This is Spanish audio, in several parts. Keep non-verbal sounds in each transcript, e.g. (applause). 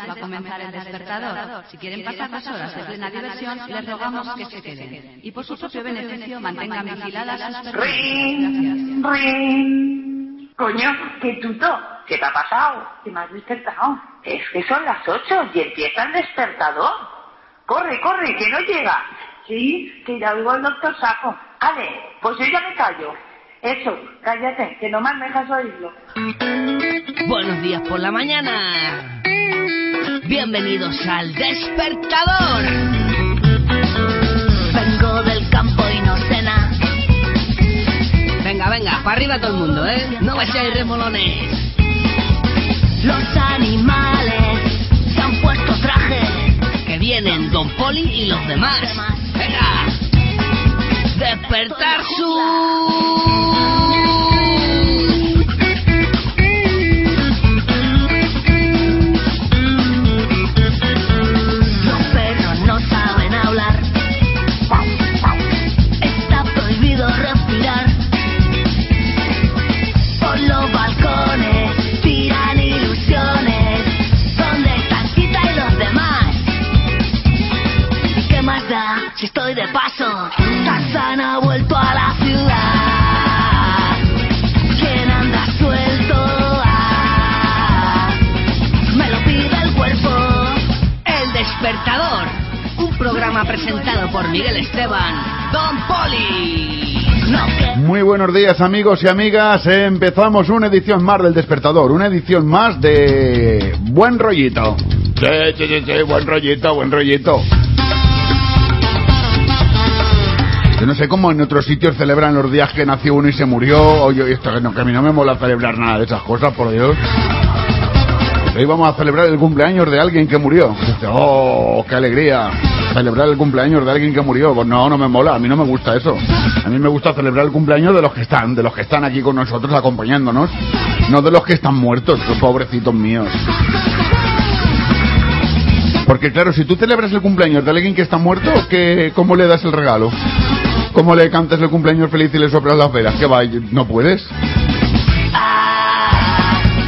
va a comenzar el despertador. Si quieren pasar las horas de plena diversión, les rogamos que se queden. Y por su propio beneficio, mantengan vigiladas sus pertenencias. ring. Coño, qué tuto. ¿Qué te ha pasado? ¿Qué me has despertado? Es que son las ocho y empieza el despertador. Corre, corre, que no llega. Sí, que ya oigo al doctor Saco. Ale, pues yo ya me callo. Eso, cállate, que no me dejas oírlo. Buenos días por la mañana. Bienvenidos al despertador. Vengo del campo y no nada. Venga, venga, para arriba todo el mundo, ¿eh? No vayáis remolones. Los animales se han puesto traje. Que vienen Don Poli y los demás. Venga. Despertar su... si estoy de paso? Tarzán ha vuelto a la ciudad. ¿Quién anda suelto? Ah, me lo pide el cuerpo. El despertador. Un programa presentado por Miguel Esteban. Don Poli. Muy buenos días amigos y amigas, empezamos una edición más del Despertador, una edición más de Buen Rollito. Sí, sí, sí, sí, buen rollito, buen rollito. Yo no sé cómo en otros sitios celebran los días que nació uno y se murió. Oye, esto que, a mí no me mola celebrar nada de esas cosas, por Dios. Hoy vamos a celebrar el cumpleaños de alguien que murió. Oh, qué alegría. Celebrar el cumpleaños de alguien que murió. Pues no, no me mola. A mí no me gusta eso. A mí me gusta celebrar el cumpleaños de los que están, de los que están aquí con nosotros acompañándonos. No de los que están muertos, los pobrecitos míos. Porque claro, si tú celebras el cumpleaños de alguien que está muerto, ¿qué, ¿cómo le das el regalo? ¿Cómo le cantas el cumpleaños feliz y le soplas las velas? ¿Qué va? ¿No puedes?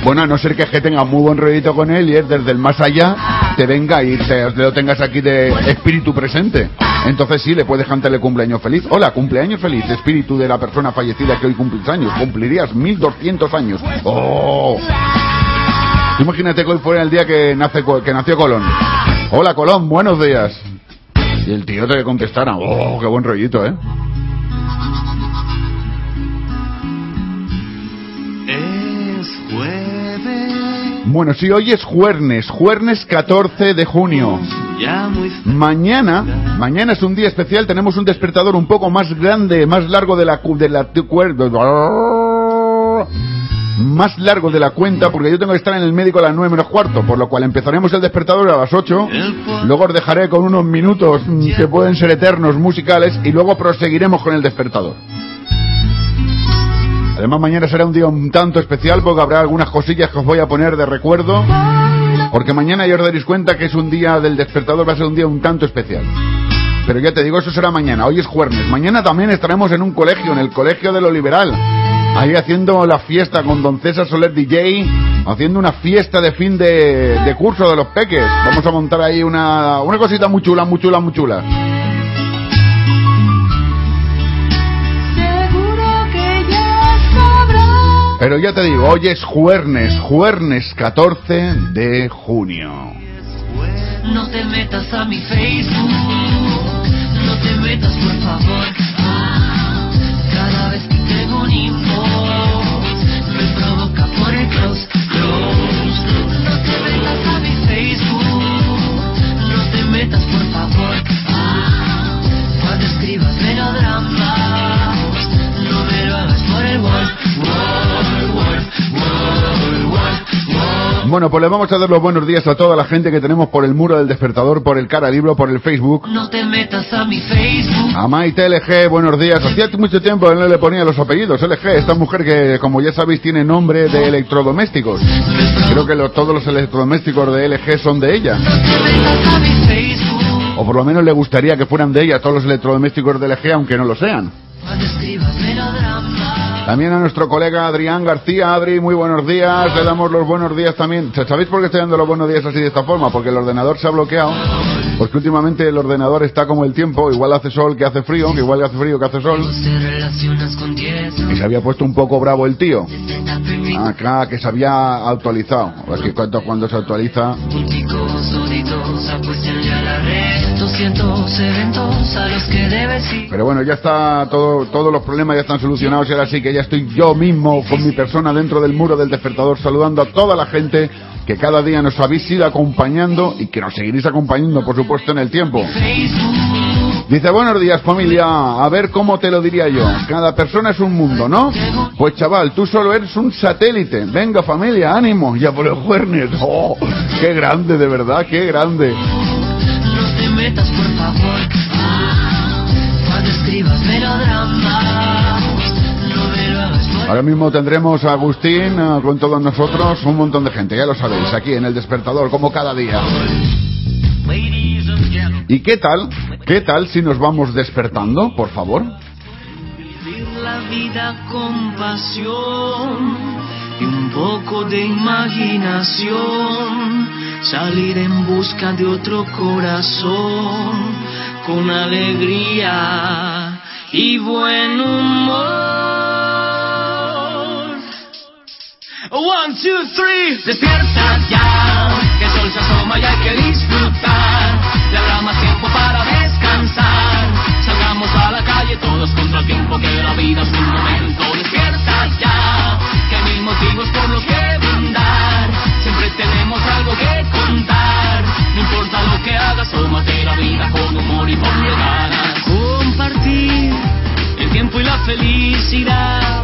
Bueno, a no ser que que tenga muy buen rollito con él y es desde el más allá te venga y te lo tengas aquí de espíritu presente. Entonces sí, le puedes cantar el cumpleaños feliz. Hola, cumpleaños feliz, espíritu de la persona fallecida que hoy cumplís años. Cumplirías 1200 años. ¡Oh! Imagínate que hoy fuera el día que, nace, que nació Colón. Hola, Colón, buenos días. Y el tío te contestara. ¡Oh, qué buen rollito, eh! Es jueves, Bueno, sí, hoy es jueves, jueves 14 de junio. Mañana, mañana es un día especial, tenemos un despertador un poco más grande, más largo de la de la cuerda. Más largo de la cuenta, porque yo tengo que estar en el médico a las 9 menos cuarto, por lo cual empezaremos el despertador a las 8. Luego os dejaré con unos minutos mm, que pueden ser eternos musicales y luego proseguiremos con el despertador. Además mañana será un día un tanto especial porque habrá algunas cosillas que os voy a poner de recuerdo. Porque mañana ya os daréis cuenta que es un día del despertador, va a ser un día un tanto especial. Pero ya te digo, eso será mañana, hoy es jueves. Mañana también estaremos en un colegio, en el colegio de lo liberal. Ahí haciendo la fiesta con Don César Soler DJ, haciendo una fiesta de fin de, de curso de los peques. Vamos a montar ahí una, una cosita muy chula, muy chula, muy chula. Pero ya te digo, hoy es jueves, jueves 14 de junio. No te metas a mi Facebook, no te metas por favor. Ah, Cada vez que tengo un Bueno, pues le vamos a dar los buenos días a toda la gente que tenemos por el muro del despertador, por el cara libro, por el Facebook. No te metas a mi Facebook. A Maite LG, buenos días. Hacía mucho tiempo que no le ponía los apellidos. LG, esta mujer que, como ya sabéis, tiene nombre de electrodomésticos. Creo que lo- todos los electrodomésticos de LG son de ella. No te metas a mi Facebook. O por lo menos le gustaría que fueran de ella todos los electrodomésticos de LG, aunque no lo sean. Cuando escribas melodrama. También a nuestro colega Adrián García. Adri, muy buenos días. Le damos los buenos días también. ¿Sabéis por qué estoy dando los buenos días así de esta forma? Porque el ordenador se ha bloqueado. Porque últimamente el ordenador está como el tiempo. Igual hace sol que hace frío. que Igual hace frío que hace sol. Te relacionas con 10. Y se había puesto un poco bravo el tío. 60 perritos. Acá, que se había actualizado. Es que cuando, cuando se actualiza... A la red. 200 eventos a los que debes ir. Pero bueno, ya está todo, todos los problemas ya están solucionados y ahora sí que ya estoy yo mismo con mi persona dentro del muro del despertador saludando a toda la gente que cada día nos habéis ido acompañando y que nos seguiréis acompañando, por supuesto, en el tiempo. Facebook. Dice, buenos días familia, a ver cómo te lo diría yo. Cada persona es un mundo, ¿no? Pues chaval, tú solo eres un satélite. Venga familia, ánimo, ya por el jueves. (laughs) ¡Oh! ¡Qué grande, de verdad, qué grande! No te metas, por favor. Ah, Cuando escribas melodramas. No me lo hagas por Ahora mismo tendremos a Agustín eh, con todos nosotros, un montón de gente, ya lo sabéis, aquí en el despertador, como cada día. ¿Y qué tal? ¿Qué tal si nos vamos despertando, por favor? Vivir la vida con pasión y un poco de imaginación. Salir en busca de otro corazón con alegría y buen humor. One, two, three, despierta ya, que el sol se asoma y hay que disfrutar. Calle todos contra el tiempo, que la vida es un momento. Despierta ya, que hay motivos por los que brindar. Siempre tenemos algo que contar. No importa lo que hagas, tómate la vida con humor y ponle ganas. Compartir el tiempo y la felicidad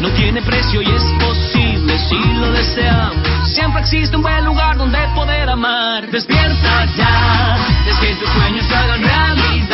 no tiene precio y es posible si lo deseamos. Siempre existe un buen lugar donde poder amar. Despierta ya, es que tus sueños se hagan realidad.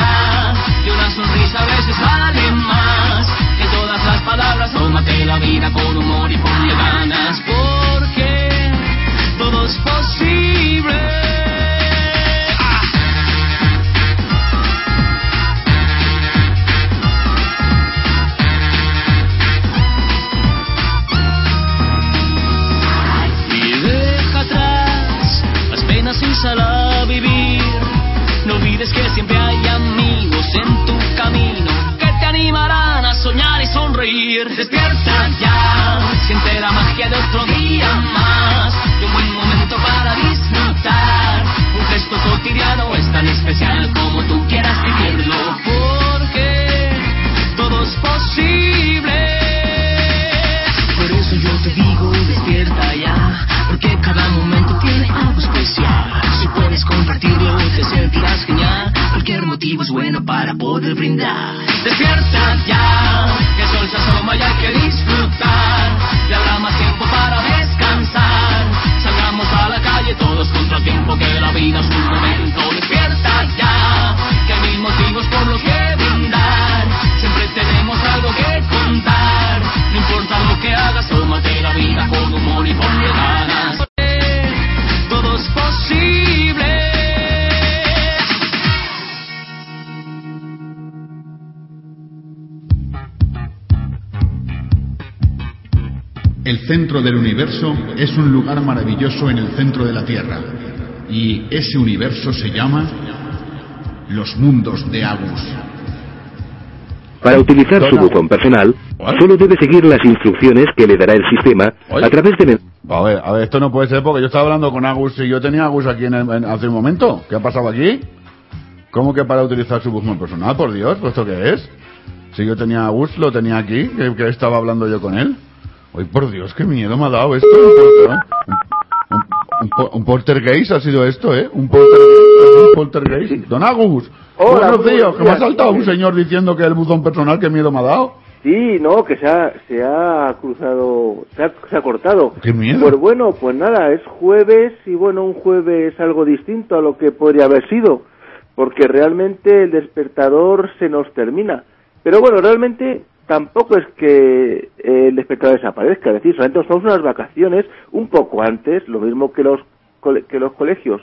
El centro del universo es un lugar maravilloso en el centro de la Tierra. Y ese universo se llama los mundos de Agus. Para utilizar su buzón personal, solo debe seguir las instrucciones que le dará el sistema a través de... A ver, a ver, esto no puede ser porque yo estaba hablando con Agus y yo tenía Agus aquí en el- en- hace un momento. ¿Qué ha pasado aquí? ¿Cómo que para utilizar su buzón personal? Por Dios, ¿pues ¿esto qué es? Si yo tenía a Agus, lo tenía aquí, que, que estaba hablando yo con él. Uy, por Dios, qué miedo me ha dado esto. Un, un, un, po- un poltergeist ha sido esto, ¿eh? Un poltergeist. Poltergeist. Don Agus. Hola, buenos días. Que me ha saltado un señor diciendo que el buzón personal, qué miedo me ha dado. Sí, no, que se ha, se ha cruzado, se ha, se ha cortado. ¡Qué miedo! Pues bueno, pues nada, es jueves y bueno, un jueves algo distinto a lo que podría haber sido, porque realmente el despertador se nos termina. Pero bueno, realmente tampoco es que el despertador desaparezca, es decir, solamente nos unas vacaciones un poco antes, lo mismo que los, que los colegios.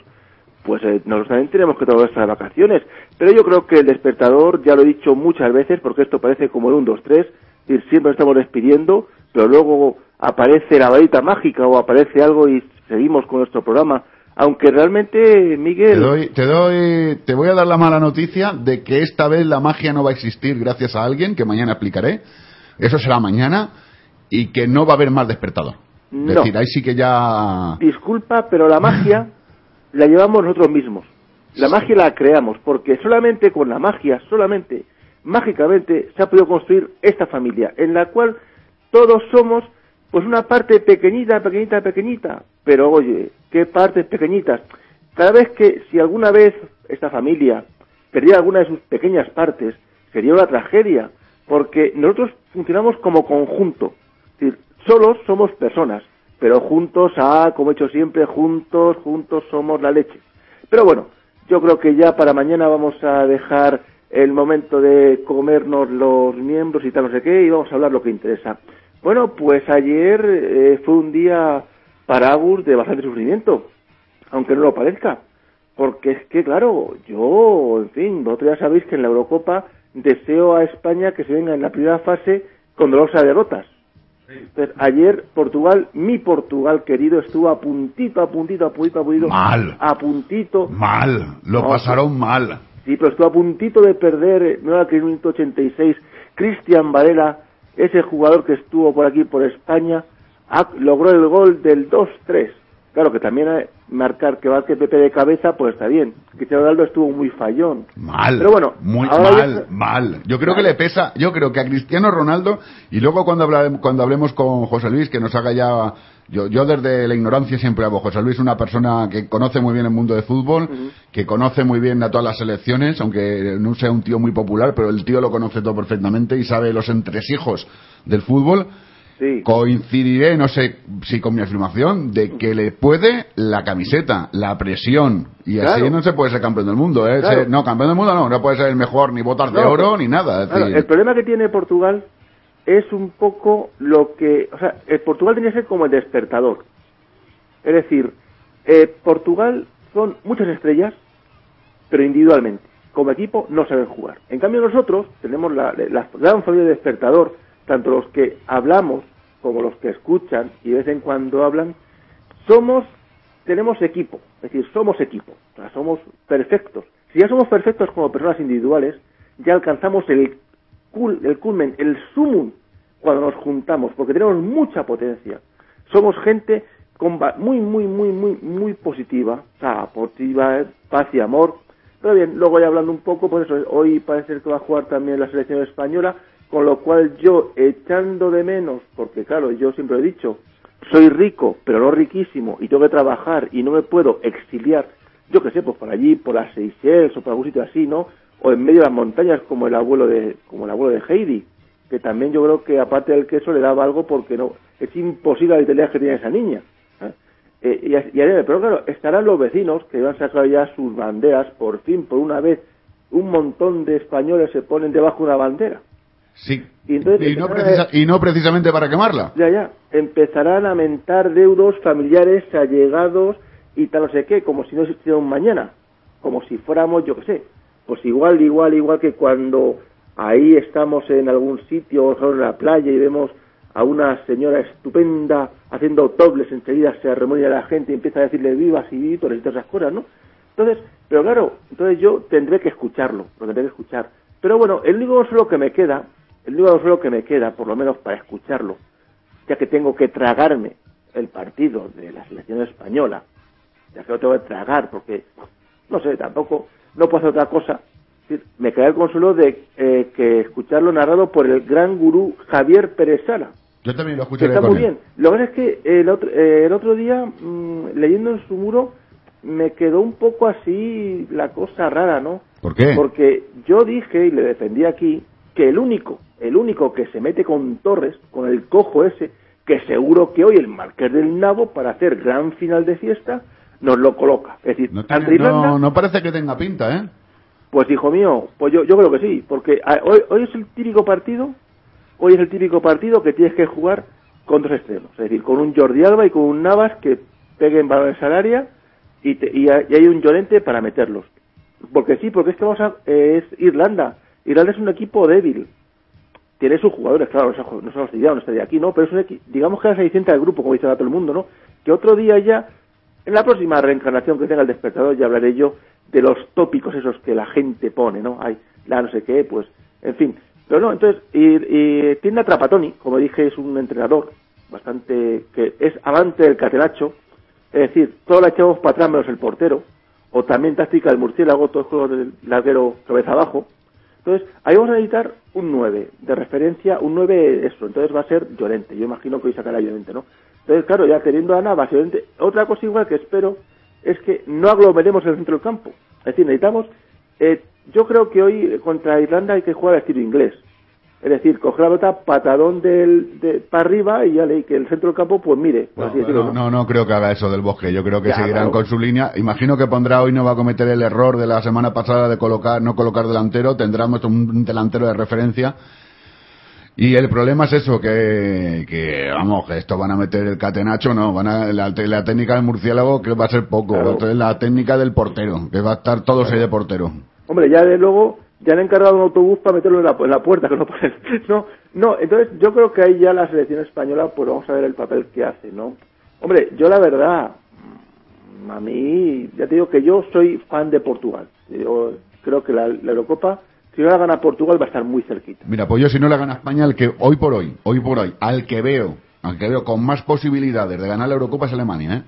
Pues eh, nosotros también tenemos que tomar nuestras vacaciones. Pero yo creo que el despertador, ya lo he dicho muchas veces, porque esto parece como el 1, 2, 3, es decir, siempre estamos despidiendo, pero luego aparece la varita mágica o aparece algo y seguimos con nuestro programa. Aunque realmente, Te Miguel, doy, te doy, te voy a dar la mala noticia de que esta vez la magia no va a existir gracias a alguien que mañana explicaré. Eso será mañana y que no va a haber más despertador. Es No. decir, ahí sí que ya disculpa, pero la magia la llevamos nosotros mismos. La magia la creamos, porque solamente con la magia, solamente, mágicamente, se ha podido construir esta familia, en la cual todos somos, pues una parte pequeñita, pequeñita, pequeñita. Pero oye, ¿qué partes pequeñitas? Cada vez que, si alguna vez esta familia perdiera alguna de sus pequeñas partes, sería una tragedia, porque nosotros funcionamos como conjunto. Es solos somos personas, pero juntos, ah, como he hecho siempre, juntos, juntos somos la leche. Pero bueno, yo creo que ya para mañana vamos a dejar el momento de comernos los miembros y tal, no sé qué, y vamos a hablar lo que interesa. Bueno, pues ayer eh, fue un día para Agus de bastante sufrimiento, aunque no lo parezca. Porque es que, claro, yo, en fin, vosotros ya sabéis que en la Eurocopa deseo a España que se venga en la primera fase con dolorosas derrotas. Entonces, ayer Portugal, mi Portugal querido, estuvo a puntito, a puntito, a puntito, a puntito. Mal. A puntito. mal, lo No, pasaron mal. Sí, pero estuvo a puntito de perder, no era que en el minuto 86, Cristian Varela, ese jugador que estuvo por aquí, por España, logró el gol del 2-3. Claro que también eh, marcar que que Pepe de cabeza, pues está bien. Cristiano Ronaldo estuvo muy fallón. Mal. Pero bueno, muy ya- mal, mal. Yo creo que le pesa, yo creo que a Cristiano Ronaldo, y luego cuando, hablare- cuando hablemos con José Luis, que nos haga ya, yo, yo desde la ignorancia siempre hago, José Luis una persona que conoce muy bien el mundo de fútbol, que conoce muy bien a todas las selecciones, aunque no sea un tío muy popular, pero el tío lo conoce todo perfectamente y sabe los entresijos del fútbol. Sí. Coincidiré, no sé si con mi afirmación, de que le puede la camiseta, la presión. Y así no se puede ser campeón del mundo, ¿eh? Claro. Se- no, campeón del mundo no, no puede ser el mejor ni botas de No, oro ni nada. es Claro, decir, el problema que tiene Portugal es un poco lo que, o sea, el Portugal tenía que ser como el despertador. Es decir, eh, Portugal son muchas estrellas, pero individualmente. Como equipo no saben jugar. En cambio nosotros tenemos la, la gran familia de despertador, tanto los que hablamos como los que escuchan y de vez en cuando hablan, somos, tenemos equipo, es decir, somos equipo, o sea, somos perfectos. Si ya somos perfectos como personas individuales, ya alcanzamos el, cul- el culmen, el sumum cuando nos juntamos, porque tenemos mucha potencia. Somos gente muy, muy, muy, muy, muy positiva, o sea, positiva, paz y amor. Pero bien, luego ya hablando un poco, pues eso, hoy parece que va a jugar también la selección española, con lo cual yo, echando de menos, porque claro, yo siempre he dicho, soy rico, pero no riquísimo, y tengo que trabajar y no me puedo exiliar, yo que sé, pues por allí, por las Seychelles o por algún sitio así, ¿no? O en medio de las montañas como el abuelo de, como el abuelo de Heidi, que también yo creo que aparte del queso le daba algo porque no, es imposible la vitalidad que tiene esa niña. ¿eh? Eh, y, y pero claro, estarán los vecinos que han sacado ya sus banderas, por fin, por una vez, un montón de españoles se ponen debajo de una bandera. Sí. y entonces- y, no precisa- y no precisamente para quemarla. Ya, ya. Empezarán a mentar deudos familiares, allegados y tal no sé qué, como si no existiera un mañana. Como si fuéramos, yo qué sé. Pues igual, igual, igual que cuando ahí estamos en algún sitio, o en la playa y vemos a una señora estupenda haciendo dobles, enseguida se arremonia la gente y empieza a decirle vivas y vítores y todas esas cosas, ¿no? Entonces, pero claro, entonces yo tendré que escucharlo, lo tendré que escuchar. Pero bueno, el único consuelo que me queda, el único consuelo que me queda, por lo menos para escucharlo, ya que tengo que tragarme el partido de la selección española, ya que lo tengo que tragar porque, no sé, tampoco, no puedo hacer otra cosa. Me queda el consuelo de eh, que escucharlo narrado por el gran gurú Javier Pérez Sala, Yo también lo que escucharé está muy él. bien. Lo que es que el otro, eh, el otro día, mm, leyendo en su muro, me quedó un poco así la cosa rara, ¿no? ¿Por qué? Porque yo dije y le defendí aquí que el único, el único que se mete con Torres, con el cojo ese, que seguro que hoy el Marqués del Nabo, para hacer gran final de fiesta, nos lo coloca. Es decir, No, ante tiene- Irlanda, no, no parece que tenga pinta, ¿eh? pues hijo mío, pues yo, yo creo que sí, porque hoy, hoy es el típico partido, hoy es el típico partido que tienes que jugar con dos extremos, es decir, con un Jordi Alba y con un Navas que peguen balones al área y, te- y hay un Llorente para meterlos. Porque sí, porque es que vamos a, eh, es Irlanda. Irlanda es un equipo débil. Tiene sus jugadores, claro, no se los diría, no estaría aquí, ¿no? Pero es un digamos que es la cenicienta del grupo, como dice todo el mundo, ¿no? Que otro día ya, en la próxima reencarnación que tenga el despertador, ya hablaré yo de los tópicos esos que la gente pone, ¿no? Hay la no sé qué, pues, en fin. Pero no, entonces, y, y tiene a Trapatoni, como dije, es un entrenador bastante, que es amante del catenacho, es decir, todo la echamos para atrás menos el portero, o también táctica del murciélago, todo el del larguero cabeza abajo. Entonces, ahí vamos a necesitar un 9 de referencia, un 9 eso, entonces va a ser Llorente, yo imagino que hoy sacará Llorente, ¿no? Entonces, claro, ya teniendo a Navas y Llorente, otra cosa igual que espero es que no aglomeremos el centro del campo. Es decir, necesitamos, eh, yo creo que hoy contra Irlanda hay que jugar al estilo inglés. Es decir, coger la pelota, patadón del, de, para arriba y ya leí que el centro del campo, pues mire, por así decirlo. No, no, no creo que haga eso del bosque. Yo creo que Ya, seguirán claro. con su línea. Imagino que pondrá hoy, no va a cometer el error de la semana pasada de colocar, no colocar delantero. Tendremos un delantero de referencia. Y el problema es eso, que, que vamos, que esto van a meter el catenacho, no, van a, la, la técnica del murciélago que va a ser poco, Claro. la técnica del portero, que va a estar todos ahí de portero. Hombre, ya de luego, ya han encargado un autobús para meterlo en la, en la puerta, (laughs) que no. No, no, entonces yo creo que ahí ya la selección española, pues vamos a ver el papel que hace, ¿no? Hombre, yo la verdad, mm, a mí, ya te digo que yo soy fan de Portugal. Yo creo que la, la Eurocopa, si no la gana Portugal, va a estar muy cerquita. Mira, pues yo si no le gana España, al que hoy por hoy, hoy por hoy, al que veo, al que veo con más posibilidades de ganar la Eurocopa es Alemania, ¿eh?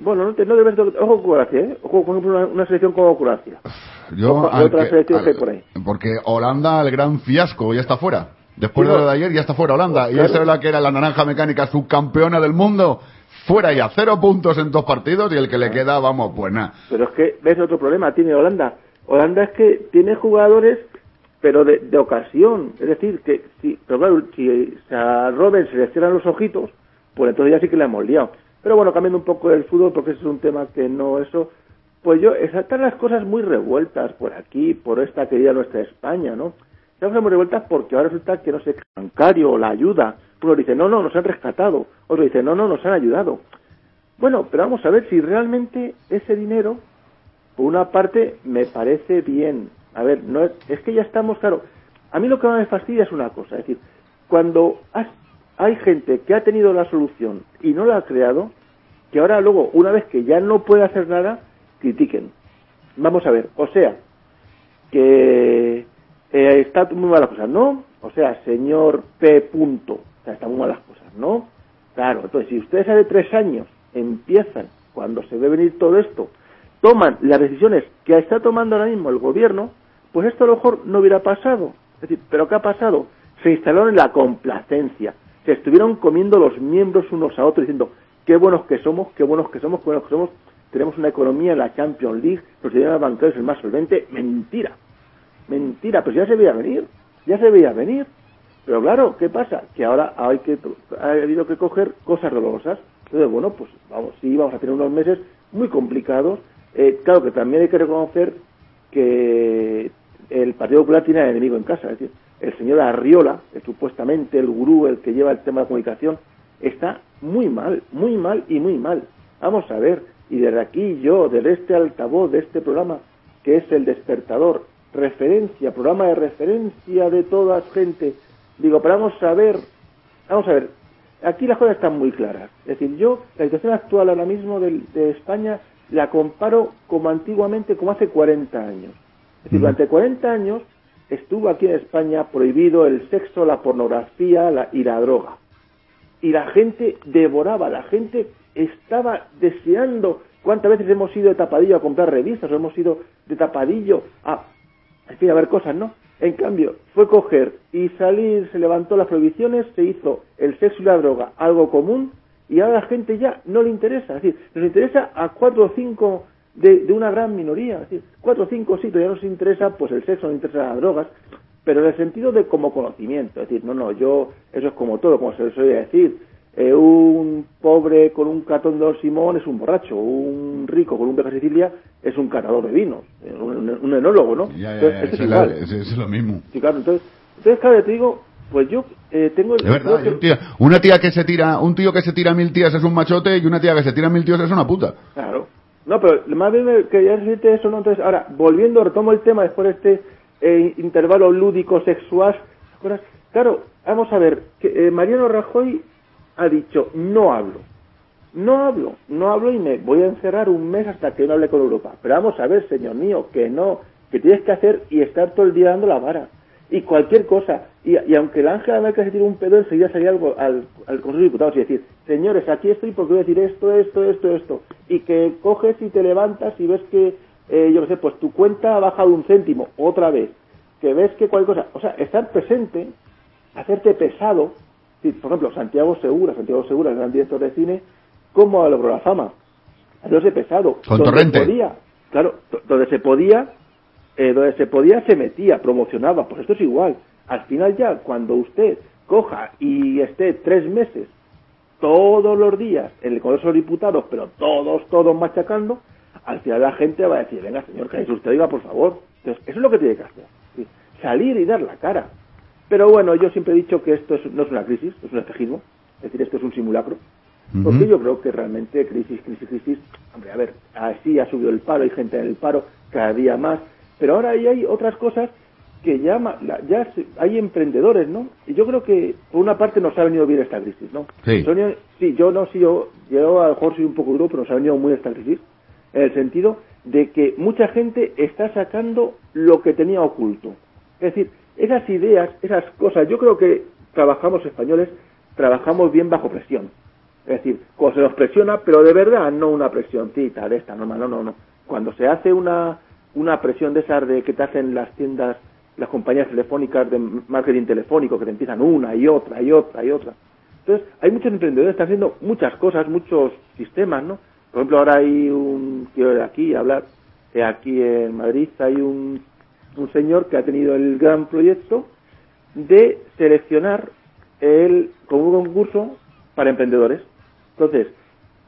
Bueno, no, te, no debes... Ojo con Croacia, ¿eh? Ojo, por ejemplo, una, una selección como Croacia. Yo, Ojo, al otra que- selección al- que hay por ahí. Porque Holanda, el gran fiasco, ya está fuera. Después de lo de ayer, ya está fuera Holanda. Y esa es la que era la naranja mecánica subcampeona del mundo. Fuera ya, cero puntos en dos partidos y el que le queda, vamos, pues nada. Pero es que, ves otro problema, tiene Holanda. Holanda es que tiene jugadores, pero de, de ocasión. Es decir, que si, pero claro, si a Robben se le cierran los ojitos, pues entonces ya sí que le hemos liado. Pero bueno, cambiando un poco el fútbol, porque ese es un tema que no eso, pues yo, están las cosas muy revueltas por aquí, por esta querida nuestra España, ¿no? Están cosas muy revueltas porque ahora resulta que no sé, bancario o la ayuda. Uno dice, no, no, nos han rescatado. Otro dice, no, no, nos han ayudado. Bueno, pero vamos a ver si realmente ese dinero, por una parte, me parece bien. A ver, no es, es que ya estamos, claro. A mí lo que más me fastidia es una cosa, es decir, cuando has- hay gente que ha tenido la solución y no la ha creado, que ahora luego, una vez que ya no puede hacer nada, critiquen. Vamos a ver, o sea, que eh, está muy mal las cosas, ¿no? O sea, señor P. Punto, o sea, están muy mal las cosas, ¿no? Claro, entonces, si ustedes hace tres años empiezan, cuando se ve venir todo esto, toman las decisiones que está tomando ahora mismo el gobierno, pues esto a lo mejor no hubiera pasado. Es decir, ¿pero qué ha pasado? Se instalaron en la complacencia, se estuvieron comiendo los miembros unos a otros diciendo, qué buenos que somos, qué buenos que somos, qué buenos que somos, tenemos una economía en la Champions League, los sistemas bancarios el más solvente, mentira, mentira, pues ya se veía venir, ya se veía venir. Pero claro, ¿qué pasa? Que ahora hay que ha habido que coger cosas dolorosas. Entonces, bueno, pues vamos, sí, vamos a tener unos meses muy complicados. Eh, claro que también hay que reconocer que el Partido Popular tiene enemigo en casa. Es decir, el señor Arriola, supuestamente el gurú, el que lleva el tema de comunicación, está muy mal, muy mal y muy mal. Vamos a ver, y desde aquí yo, desde este altavoz de este programa, que es el despertador, referencia, programa de referencia de toda gente, digo, pero vamos a ver, vamos a ver, aquí las cosas están muy claras. Es decir, yo, la situación actual ahora mismo de, de España la comparo como antiguamente, como hace 40 años. Es decir, durante 40 años estuvo aquí en España prohibido el sexo, la pornografía la- y la droga. Y la gente devoraba, la gente estaba deseando. ¿Cuántas veces hemos ido de tapadillo a comprar revistas o hemos ido de tapadillo a, a ver cosas, ¿no? En cambio, fue coger y salir, se levantó las prohibiciones, se hizo el sexo y la droga algo común y ahora la gente ya no le interesa. Es decir, nos interesa a cuatro o cinco de, de una gran minoría. Es decir, cuatro o cinco sí, ya nos interesa pues el sexo, nos interesa las drogas. pero en el sentido de como conocimiento. Es decir, no, no, yo, eso es como todo, como se suele decir. Eh, un pobre con un catón de Don Simón es un borracho, un rico con un viaje a Sicilia es un catador de vinos, un, un enólogo, ¿no? Ya, ya, Entonces, ya, esto es eso es la- eso es lo mismo. Sí, claro, entonces, entonces claro, te digo, pues yo eh, tengo... De verdad, que- un tío- una tía que se tira, un tío que se tira mil tías es un machote y una tía que se tira mil tíos es una puta. Claro. No, pero más bien me quería decirte eso, ¿no? Entonces, ahora, volviendo, retomo el tema después de este eh, intervalo lúdico sexual. Claro, vamos a ver, que, eh, Mariano Rajoy ha dicho, no hablo. No hablo, no hablo y me voy a encerrar un mes hasta que no hable con Europa. Pero vamos a ver, señor mío, que no, que tienes que hacer y estar todo el día dando la vara. Y cualquier cosa. Y, y aunque el Ángela Merkel se tire un pedo, enseguida salía algo al, al Consejo de Diputados y decir, señores, aquí estoy porque voy a decir esto, esto, esto, esto. Y que coges y te levantas y ves que, eh, yo qué sé, pues tu cuenta ha bajado un céntimo, otra vez. Que ves que cualquier cosa. O sea, estar presente, hacerte pesado. Sí, por ejemplo, Santiago Segura, Santiago Segura, el gran director de cine, ¿cómo logró la fama? Haciéndose pesado. Con Donde Torrente. podía, claro, do- donde se podía, eh, donde se podía se metía, promocionaba. Pues esto es igual. Al final ya, cuando usted coja y esté tres meses todos los días en el Congreso de los Diputados, pero todos, todos machacando, al final la gente va a decir, venga señor, que usted diga por favor. Entonces, eso es lo que tiene que hacer. ¿sí? Salir y dar la cara. Pero bueno, yo siempre he dicho que esto es- no es una crisis, es un espejismo. Es decir, esto es un simulacro. Porque yo creo que realmente crisis, crisis, crisis, hombre, a ver, así ha subido el paro, hay gente en el paro cada día más, pero ahora ahí hay otras cosas que ya, ya hay emprendedores, ¿no? Y yo creo que por una parte nos ha venido bien esta crisis, ¿no? Sí. Sonia- sí, yo no, sí, yo, yo a lo mejor soy un poco duro, pero nos ha venido muy esta crisis, en el sentido de que mucha gente está sacando lo que tenía oculto. Es decir, esas ideas, esas cosas, yo creo que trabajamos españoles, trabajamos bien bajo presión. Es decir, cuando se nos presiona, pero de verdad, no una presioncita de esta normal, no, no, no. Cuando se hace una, una presión de esas de que te hacen las tiendas, las compañías telefónicas de marketing telefónico, que te empiezan una y otra y otra y otra. Entonces, hay muchos emprendedores que están haciendo muchas cosas, muchos sistemas, ¿no? Por ejemplo, ahora hay un, quiero de aquí hablar, eh, aquí en Madrid hay un, un señor que ha tenido el gran proyecto de seleccionar el, con un concurso para emprendedores. Entonces,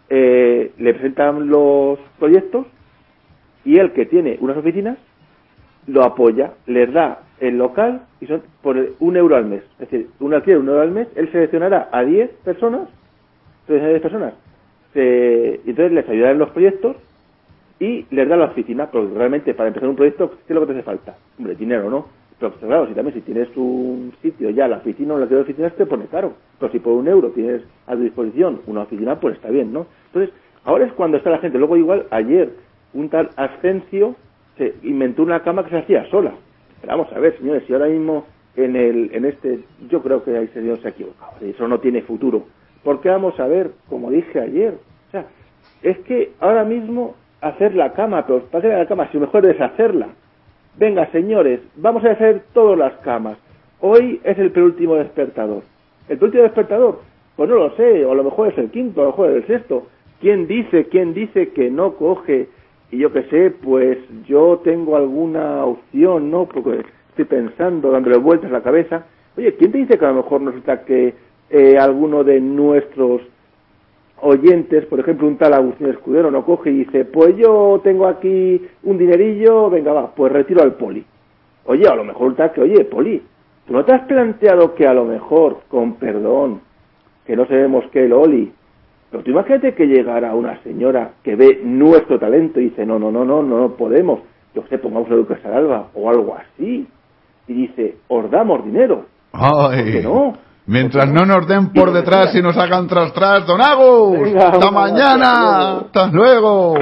eh, le presentan los proyectos y el que tiene unas oficinas lo apoya, les da el local y son por un euro al mes. Es decir, un alquiler un euro al mes, él seleccionará a 10 personas, entonces a 10 personas, se, entonces les ayudará en los proyectos y les da la oficina, porque realmente para empezar un proyecto, ¿qué es lo que te hace falta? Hombre, dinero, ¿no? Pero pues, claro, si también si tienes un sitio ya, la oficina o la de oficinas te pone caro. Pero si por un euro tienes a tu disposición una oficina, pues está bien, ¿no? Entonces, ahora es cuando está la gente. Luego igual, ayer, un tal Ascencio se inventó una cama que se hacía sola. Pero vamos a ver, señores, si ahora mismo en el en este, yo creo que ahí señor se ha equivocado. Eso no tiene futuro. Porque vamos a ver, como dije ayer, o sea, es que ahora mismo hacer la cama, pero para hacer la cama, si mejor deshacerla. Venga, señores, vamos a hacer todas las camas. Hoy es el penúltimo despertador. ¿El penúltimo despertador? Pues no lo sé, o a lo mejor es el quinto, a lo mejor es el sexto. ¿Quién dice, quién dice que no coge? Y yo qué sé, pues yo tengo alguna opción, ¿no? Porque estoy pensando, dándole vueltas a la cabeza. Oye, ¿quién te dice que a lo mejor resulta que eh, alguno de nuestros oyentes, por ejemplo, un tal Agustín Escudero, no coge y dice, pues yo tengo aquí un dinerillo, venga, va, pues retiro al poli. Oye, a lo mejor tal que, oye, poli, ¿tú no te has planteado que a lo mejor, con perdón, que no sabemos qué el Oli, pero tú imagínate que llegara una señora que ve nuestro talento y dice, no, no, no, no, no, no podemos, yo sé, pongamos a Lucas Alba o algo así, y dice, os damos dinero. Ay. ¿Por qué no? Mientras no nos den por detrás y nos hagan tras tras, Don Agus. Venga, Hasta mañana. Hasta luego.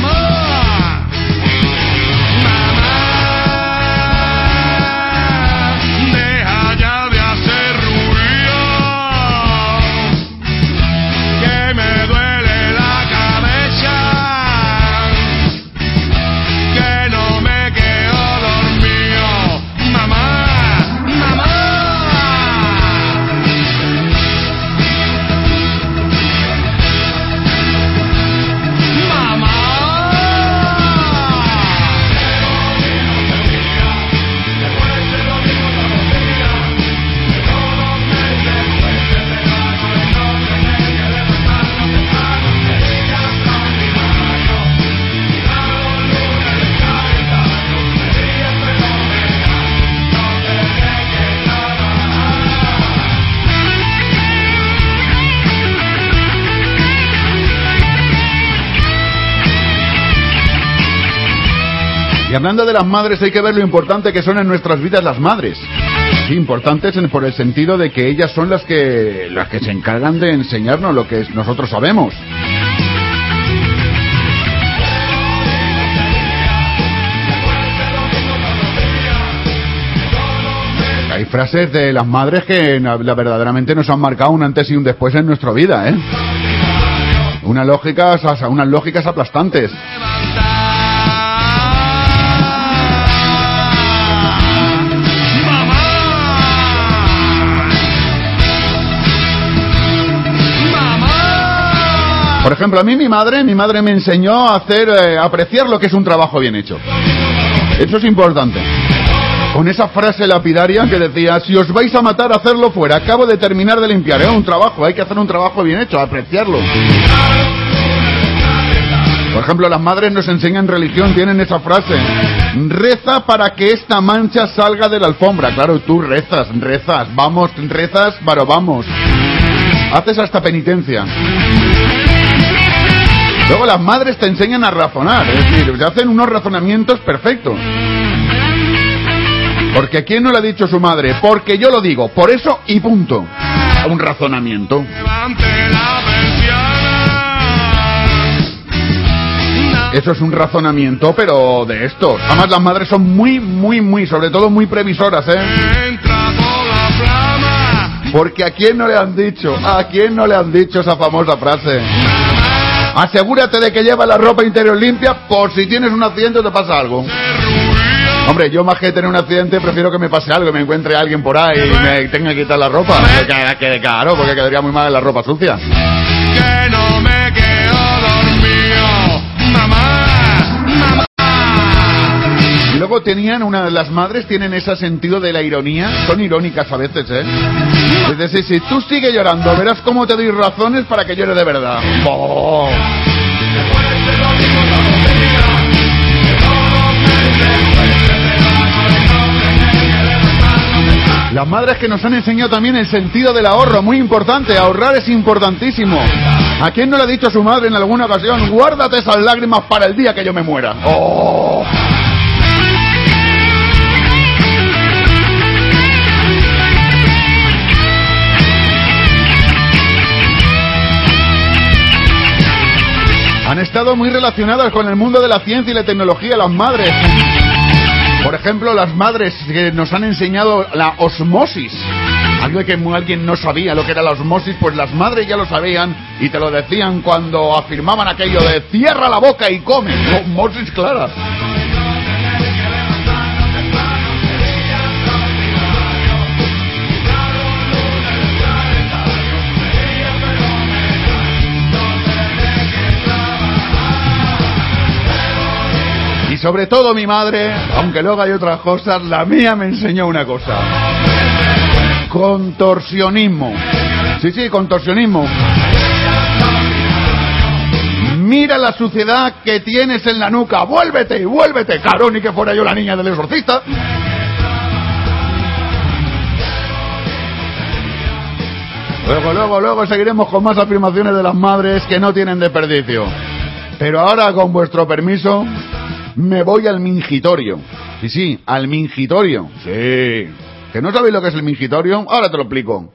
Mama. De las madres, hay que ver lo importante que son en nuestras vidas las madres. Sí, importantes en- por el sentido de que ellas son las que, las que se encargan de enseñarnos lo que nosotros sabemos. Hay frases de las madres que la- verdaderamente nos han marcado un antes y un después en nuestra vida, ¿eh? Unas lógicas, unas lógicas aplastantes. Por ejemplo, a mí mi madre, mi madre me enseñó a hacer, eh, apreciar lo que es un trabajo bien hecho. Eso es importante. Con esa frase lapidaria que decía, si os vais a matar, hacerlo fuera. Acabo de terminar de limpiar. Es un trabajo, hay que hacer un trabajo bien hecho, apreciarlo. Por ejemplo, las madres nos enseñan religión, tienen esa frase. Reza para que esta mancha salga de la alfombra. Claro, tú rezas, rezas, vamos, rezas, pero vamos. Haces hasta penitencia. Luego las madres te enseñan a razonar, es decir, te hacen unos razonamientos perfectos. Porque ¿quién no le ha dicho su madre? Porque yo lo digo, por eso y punto. Un razonamiento. Eso es un razonamiento, pero de estos. Además, las madres son muy, muy, muy, sobre todo muy previsoras, ¿eh? Porque a quién no le han dicho, a quién no le han dicho esa famosa frase. Asegúrate de que lleva la ropa interior limpia por si tienes un accidente o te pasa algo. Hombre, yo más que tener un accidente prefiero que me pase algo, que me encuentre alguien por ahí y me tenga que quitar la ropa. Porque, que, claro, porque quedaría muy mal la ropa sucia. Que no me quedo dormido. Mamá. Luego tenían una, las madres tienen ese sentido de la ironía, son irónicas a veces, ¿eh? Es decir, si tú sigues llorando, verás cómo te doy razones para que llore de verdad. Oh. Las madres que nos han enseñado también el sentido del ahorro, muy importante, ahorrar es importantísimo. ¿A quién no le ha dicho a su madre en alguna ocasión, guárdate esas lágrimas para el día que yo me muera? ¡Oh! Han estado muy relacionadas con el mundo de la ciencia y la tecnología, las madres. Por ejemplo, las madres que nos han enseñado la osmosis. Algo que alguien no sabía lo que era la osmosis, pues las madres ya lo sabían y te lo decían cuando afirmaban aquello de cierra la boca y come. Osmosis clara. Sobre todo mi madre, aunque luego hay otras cosas, la mía me enseñó una cosa. Contorsionismo. Sí, sí, contorsionismo. Mira la suciedad que tienes en la nuca. Vuélvete, vuélvete. Claro, ni que fuera yo la niña del exorcista. Luego, luego, luego seguiremos con más afirmaciones de las madres que no tienen desperdicio. Pero ahora, con vuestro permiso, me voy al mingitorio. Sí, sí, al mingitorio. Sí. ¿Que no sabéis lo que es el mingitorio? Ahora te lo explico.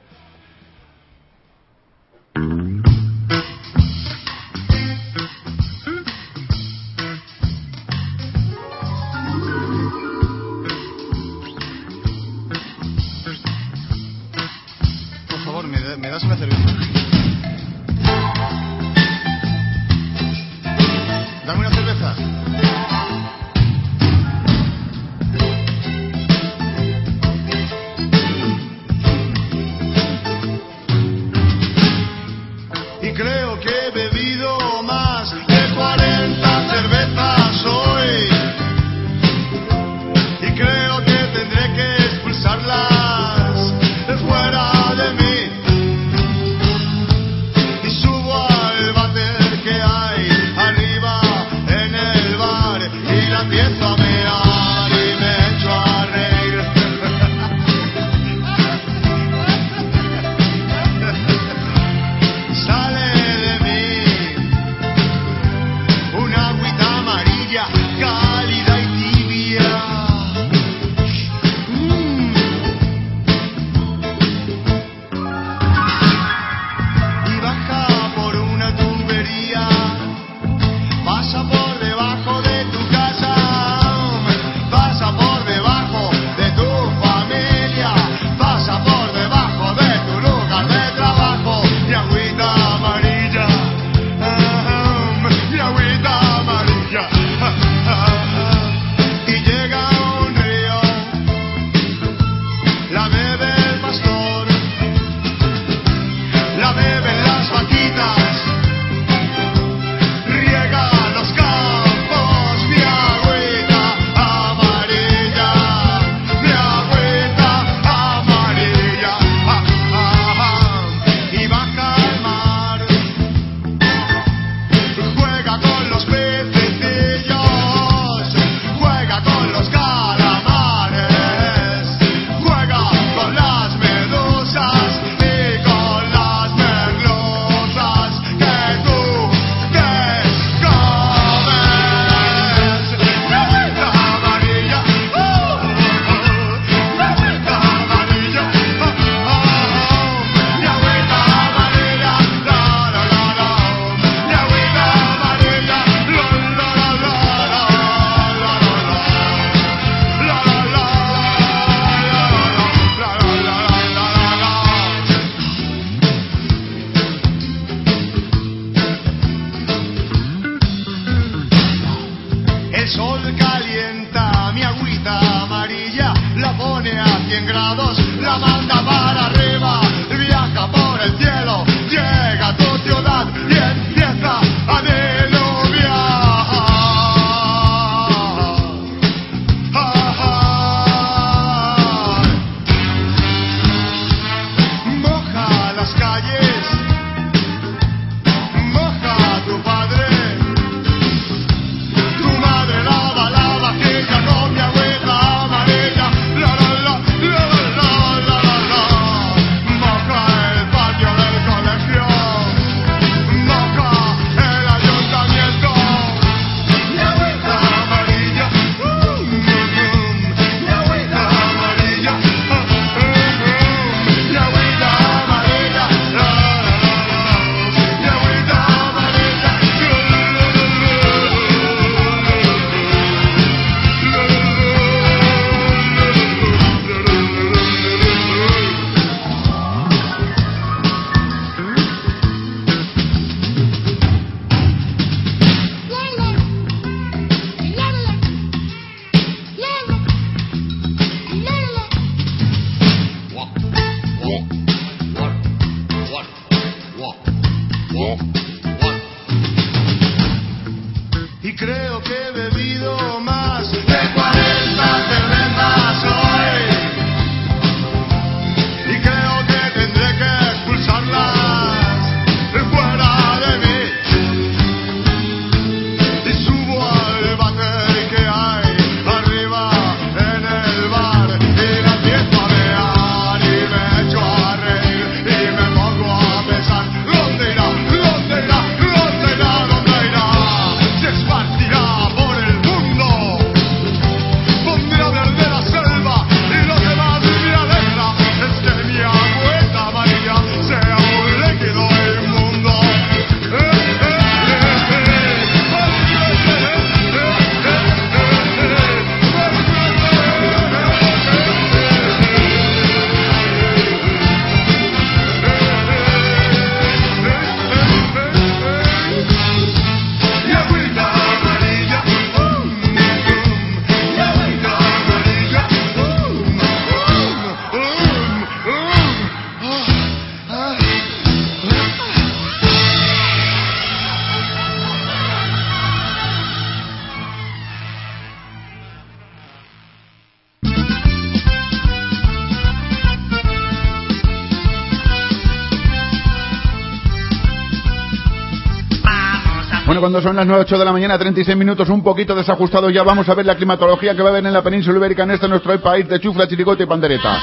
Cuando son las 9, 8 de la mañana, 36 minutos, un poquito desajustado, ya vamos a ver la climatología que va a haber en la península ibérica en este nuestro país de chufla, chiricote y pandereta.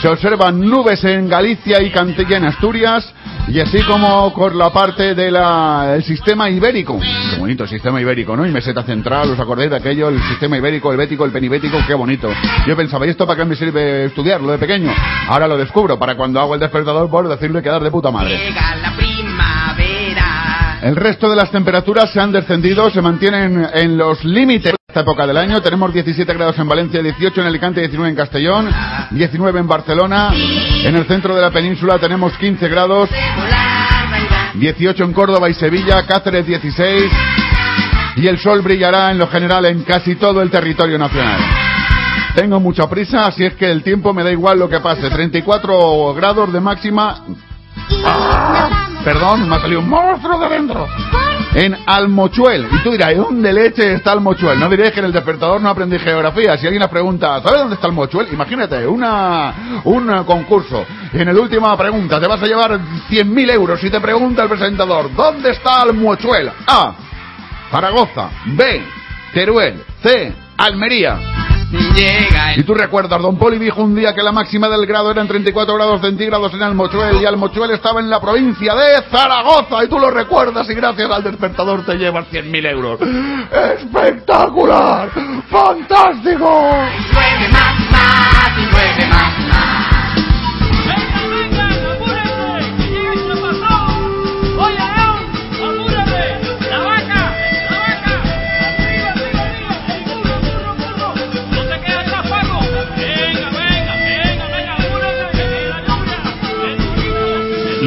Se observan nubes en Galicia y Cantilla en Asturias, y así como con la parte del sistema ibérico. Qué bonito el sistema ibérico, ¿no? Y meseta central, ¿os acordáis de aquello? El sistema ibérico, el bético, el penibético, qué bonito. Yo pensaba, ¿y esto para qué me sirve estudiarlo de pequeño? Ahora lo descubro, para cuando hago el despertador por decirle quedar de puta madre. El resto de las temperaturas se han descendido, se mantienen en los límites esta época del año. Tenemos 17 grados en Valencia, 18 en Alicante, 19 en Castellón, 19 en Barcelona. En el centro de la península tenemos 15 grados, 18 en Córdoba y Sevilla, Cáceres 16. Y el sol brillará en lo general en casi todo el territorio nacional. Tengo mucha prisa, así es que el tiempo me da igual lo que pase. 34 grados de máxima. Perdón, me ha salido un monstruo de dentro. En Almochuel. Y tú dirás, ¿y dónde leche está Almochuel? No diréis que en el despertador no aprendí geografía. Si alguien nos pregunta, ¿sabes dónde está Almochuel? Imagínate, una, un concurso. Y en la última pregunta te vas a llevar 100.000 euros. Y te pregunta el presentador, ¿dónde está Almochuel? A. Zaragoza. B. Teruel. C. Almería. Y tú recuerdas, Don Poli dijo un día que la máxima del grado eran 34 grados centígrados en Almochuel y Almochuel estaba en la provincia de Zaragoza y tú lo recuerdas y gracias al despertador te llevas 100.000 euros. ¡Espectacular! ¡Fantástico! Llueve más, más y llueve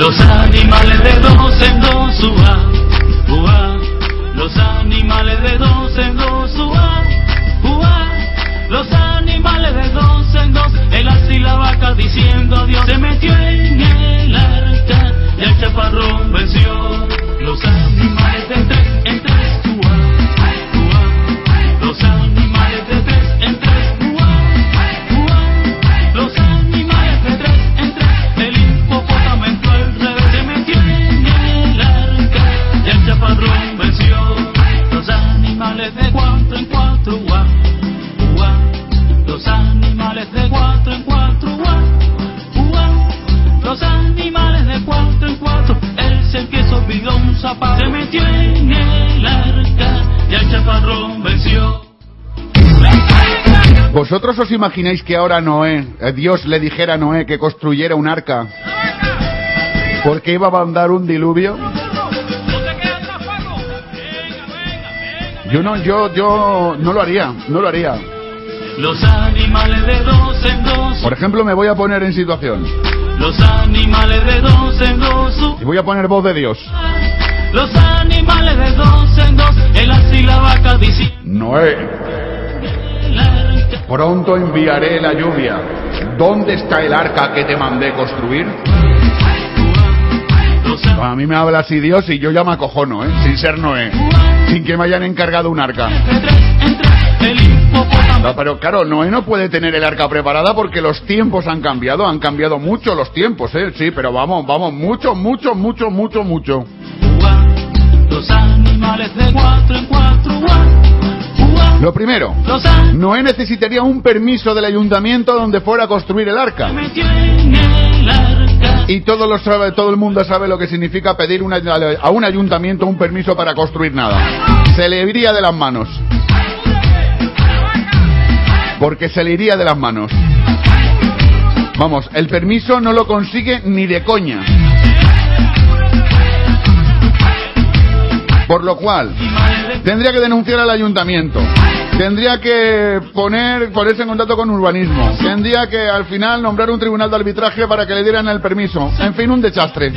Los animales de dos en dos, uá, uá. Los animales de dos en dos, uá, uá. Los animales de dos en dos, el así la vaca diciendo adiós. Se metió en el arca el chaparrón. Al chaparrón venció. ¿Vosotros os imagináis que ahora Noé, eh, Dios le dijera a Noé que construyera un arca? Porque iba a mandar un diluvio. Yo no, yo, yo no lo haría, no lo haría. Los animales de dos en dos, Por ejemplo, me voy a poner en situación los animales de dos en dos, y voy a poner voz de Dios. Los animales de dos en dos, el así y la vaca diciendo Noé, pronto enviaré la lluvia. ¿Dónde está el arca que te mandé construir? A mí me habla así Dios y yo ya me acojono, ¿eh? Sin ser Noé. Sin que me hayan encargado un arca. No, pero claro, Noé no puede tener el arca preparada porque los tiempos han cambiado, han cambiado mucho los tiempos, ¿eh? Sí, pero vamos, vamos, mucho, mucho, mucho, mucho, mucho. Los animales de cuatro en cuatro, Lo primero, Noé necesitaría un permiso del ayuntamiento donde fuera a construir el arca. el Y todo, lo sabe, todo el mundo sabe lo que significa pedir una- a un ayuntamiento un permiso para construir nada. Se le iría de las manos. Porque se le iría de las manos. Vamos, el permiso no lo consigue ni de coña. Por lo cual, tendría que denunciar al ayuntamiento. Tendría que poner, ponerse en contacto con urbanismo. Tendría que al final nombrar un tribunal de arbitraje para que le dieran el permiso. En fin, un desastre.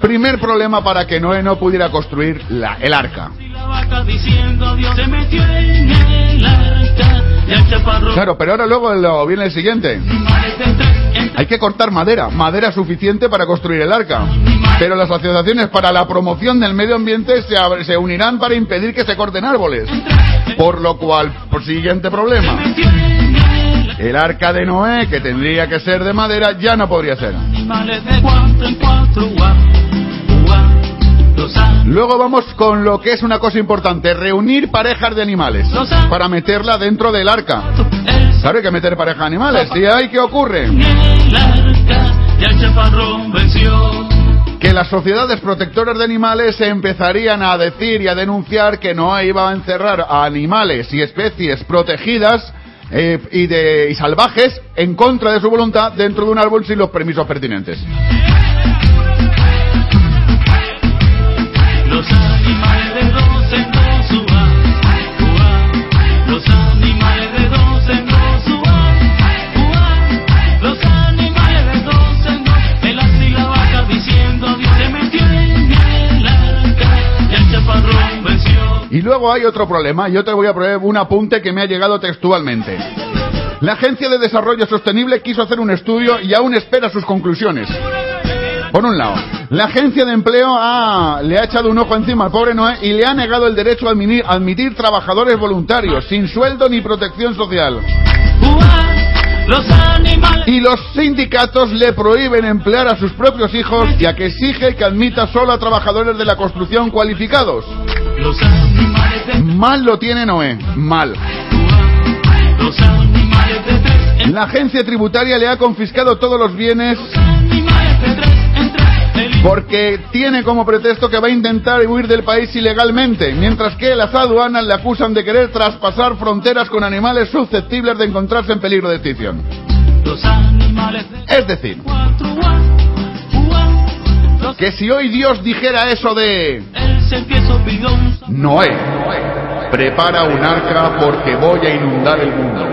Primer problema para que Noé no pudiera construir el arca. Claro, pero ahora luego viene el siguiente. Hay que cortar madera, madera suficiente para construir el arca. Pero las asociaciones para la promoción del medio ambiente se, se unirán para impedir que se corten árboles. Por lo cual, por siguiente problema, el arca de Noé, que tendría que ser de madera, ya no podría ser. Luego vamos con lo que es una cosa importante, reunir parejas de animales para meterla dentro del arca. Claro, hay que meter parejas de animales. ¿Y ahí qué ocurre? que las sociedades protectoras de animales empezarían a decir y a denunciar que no iba a encerrar a animales y especies protegidas eh, y, de, y salvajes en contra de su voluntad dentro de un árbol sin los permisos pertinentes. Luego hay otro problema. Yo te voy a poner un apunte que me ha llegado textualmente. La Agencia de Desarrollo Sostenible quiso hacer un estudio y aún espera sus conclusiones. Por un lado, la agencia de empleo le ha echado un ojo encima al pobre Noé y le ha negado el derecho a admitir, admitir trabajadores voluntarios, sin sueldo ni protección social. Y los sindicatos le prohíben emplear a sus propios hijos, ya que exige que admita solo a trabajadores de la construcción cualificados. Los animales de Mal lo tiene Noé, mal. los animales de tres La agencia tributaria le ha confiscado todos los bienes porque tiene como pretexto que va a intentar huir del país ilegalmente, mientras que las aduanas le acusan de querer traspasar fronteras con animales susceptibles de encontrarse en peligro de extinción. Es decir. Que si hoy Dios dijera eso de Noé, prepara un arca porque voy a inundar el mundo.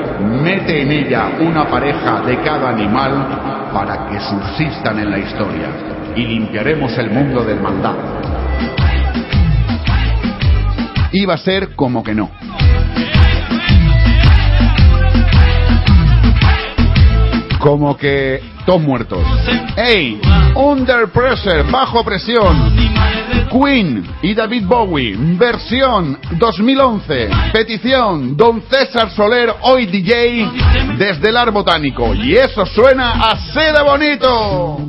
Mete en ella una pareja de cada animal para que subsistan en la historia y limpiaremos el mundo del maldad. Iba a ser como que no. Como que todos muertos. ¡Ey! Under pressure, bajo presión. Queen y David Bowie, versión 2011, petición Don César Soler, hoy DJ, desde el Ar Botánico. Y eso suena así de bonito.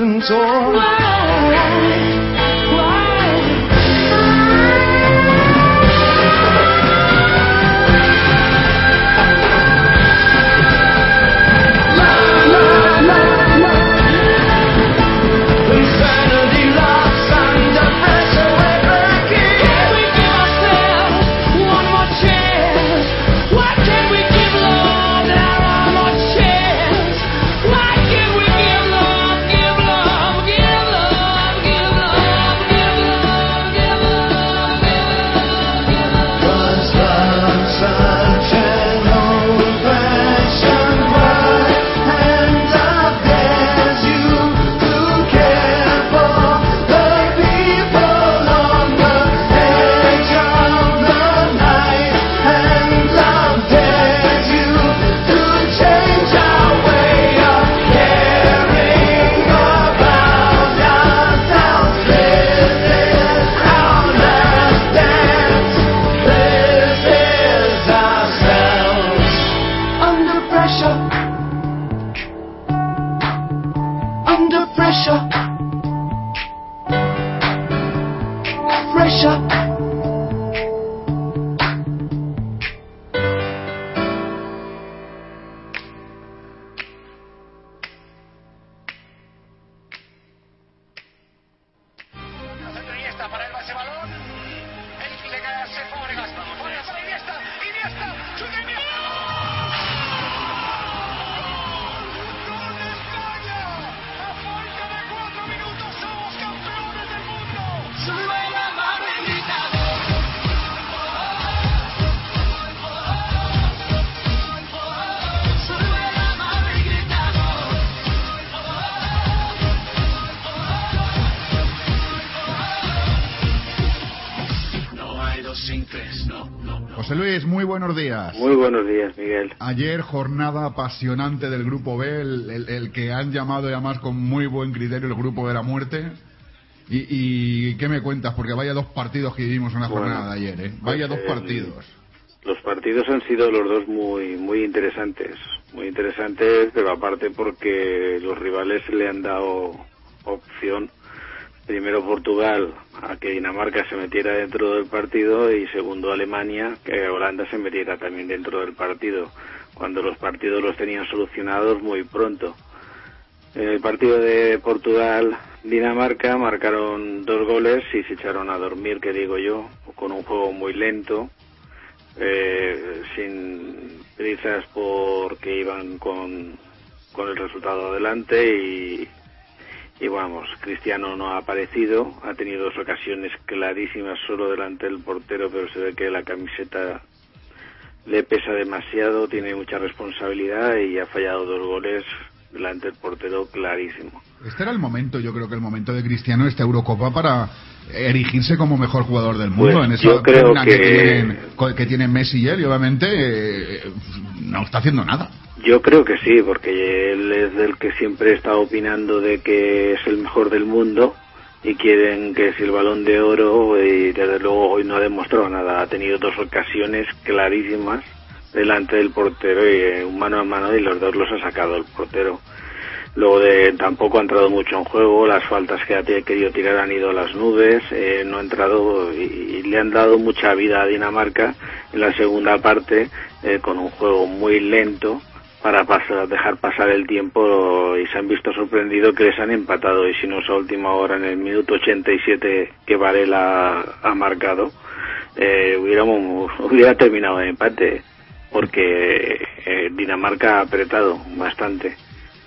listen to Miguel. Ayer jornada apasionante del Grupo B, el, el- el que han llamado además con muy buen criterio el Grupo de la Muerte. Y, y ¿qué me cuentas? Porque vaya dos partidos que vivimos en la Bueno, jornada de ayer, ¿eh? Vaya pues, dos eh, partidos. Los partidos han sido los dos muy muy interesantes, muy interesantes, pero aparte porque los rivales le han dado opción primero Portugal a que Dinamarca se metiera dentro del partido y segundo Alemania que Holanda se metiera también dentro del partido cuando los partidos los tenían solucionados muy pronto. En el partido de Portugal-Dinamarca marcaron dos goles y se echaron a dormir, que digo yo, con un juego muy lento, eh, sin prisas porque iban con, con el resultado adelante y, y vamos, Cristiano no ha aparecido, ha tenido dos ocasiones clarísimas solo delante del portero, pero se ve que la camiseta le pesa demasiado, tiene mucha responsabilidad y ha fallado dos goles delante del portero clarísimo. Este era el momento, yo creo que el momento de Cristiano, esta Eurocopa, para erigirse como mejor jugador del mundo Pues en esa yo creo pugna que... que- tienen, que tienen Messi y él, y obviamente eh, no está haciendo nada. Yo creo que sí, porque él es del que siempre está opinando de que es el mejor del mundo y quieren que es el balón de oro y desde luego hoy no ha demostrado nada. Ha tenido dos ocasiones clarísimas delante del portero y eh, un mano a mano y los dos los ha sacado el portero. Luego de tampoco ha entrado mucho en juego, las faltas que ha querido tirar han ido a las nubes, eh, no ha entrado y, y le han dado mucha vida a Dinamarca en la segunda parte eh, con un juego muy lento para pasar, dejar pasar el tiempo y se han visto sorprendidos que les han empatado y si no es a última hora en el minuto 87 que Varela ha marcado eh, hubiéramos, (laughs) hubiera terminado en empate porque eh, Dinamarca ha apretado bastante.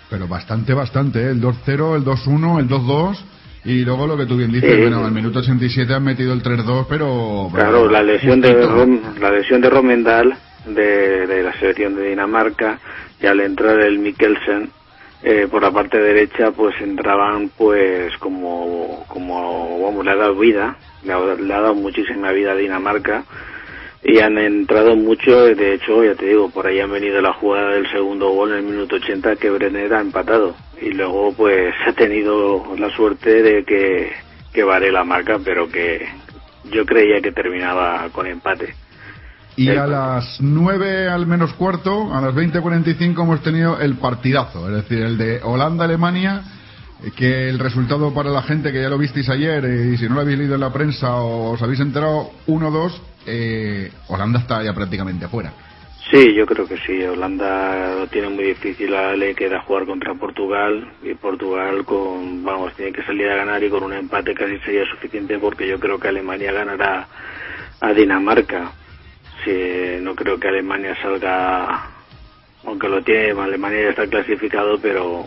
Pero bastante, bastante, ¿eh? El 2-0, el 2-1, el 2-2. Y luego lo que tú bien dices, bueno, al minuto 87 han metido el 3-2, pero... Claro, pero la lesión de. Rom- la lesión de Romendal de, de la selección de Dinamarca y al entrar el Mikkelsen eh, por la parte derecha pues entraban pues como como vamos le ha dado vida le ha, le ha dado muchísima vida a Dinamarca y han entrado mucho de hecho ya te digo por ahí han venido la jugada del segundo gol en el minuto 80 que Brenner ha empatado y luego pues ha tenido la suerte de que que vale la marca, pero que yo creía que terminaba con empate. Y a las 9 al menos cuarto, a las 20.45 hemos tenido el partidazo, es decir, el de Holanda-Alemania, eh, que el resultado para la gente que ya lo visteis ayer, eh, y si no lo habéis leído en la prensa o os habéis enterado, 1-2, eh, Holanda está ya prácticamente fuera. Sí, yo creo que sí. Holanda lo tiene muy difícil. Ahora le queda jugar contra Portugal y Portugal con, vamos, tiene que salir a ganar y con un empate casi sería suficiente porque yo creo que Alemania ganará a Dinamarca. Sí, no creo que Alemania salga, aunque lo tiene, Alemania ya está clasificado, pero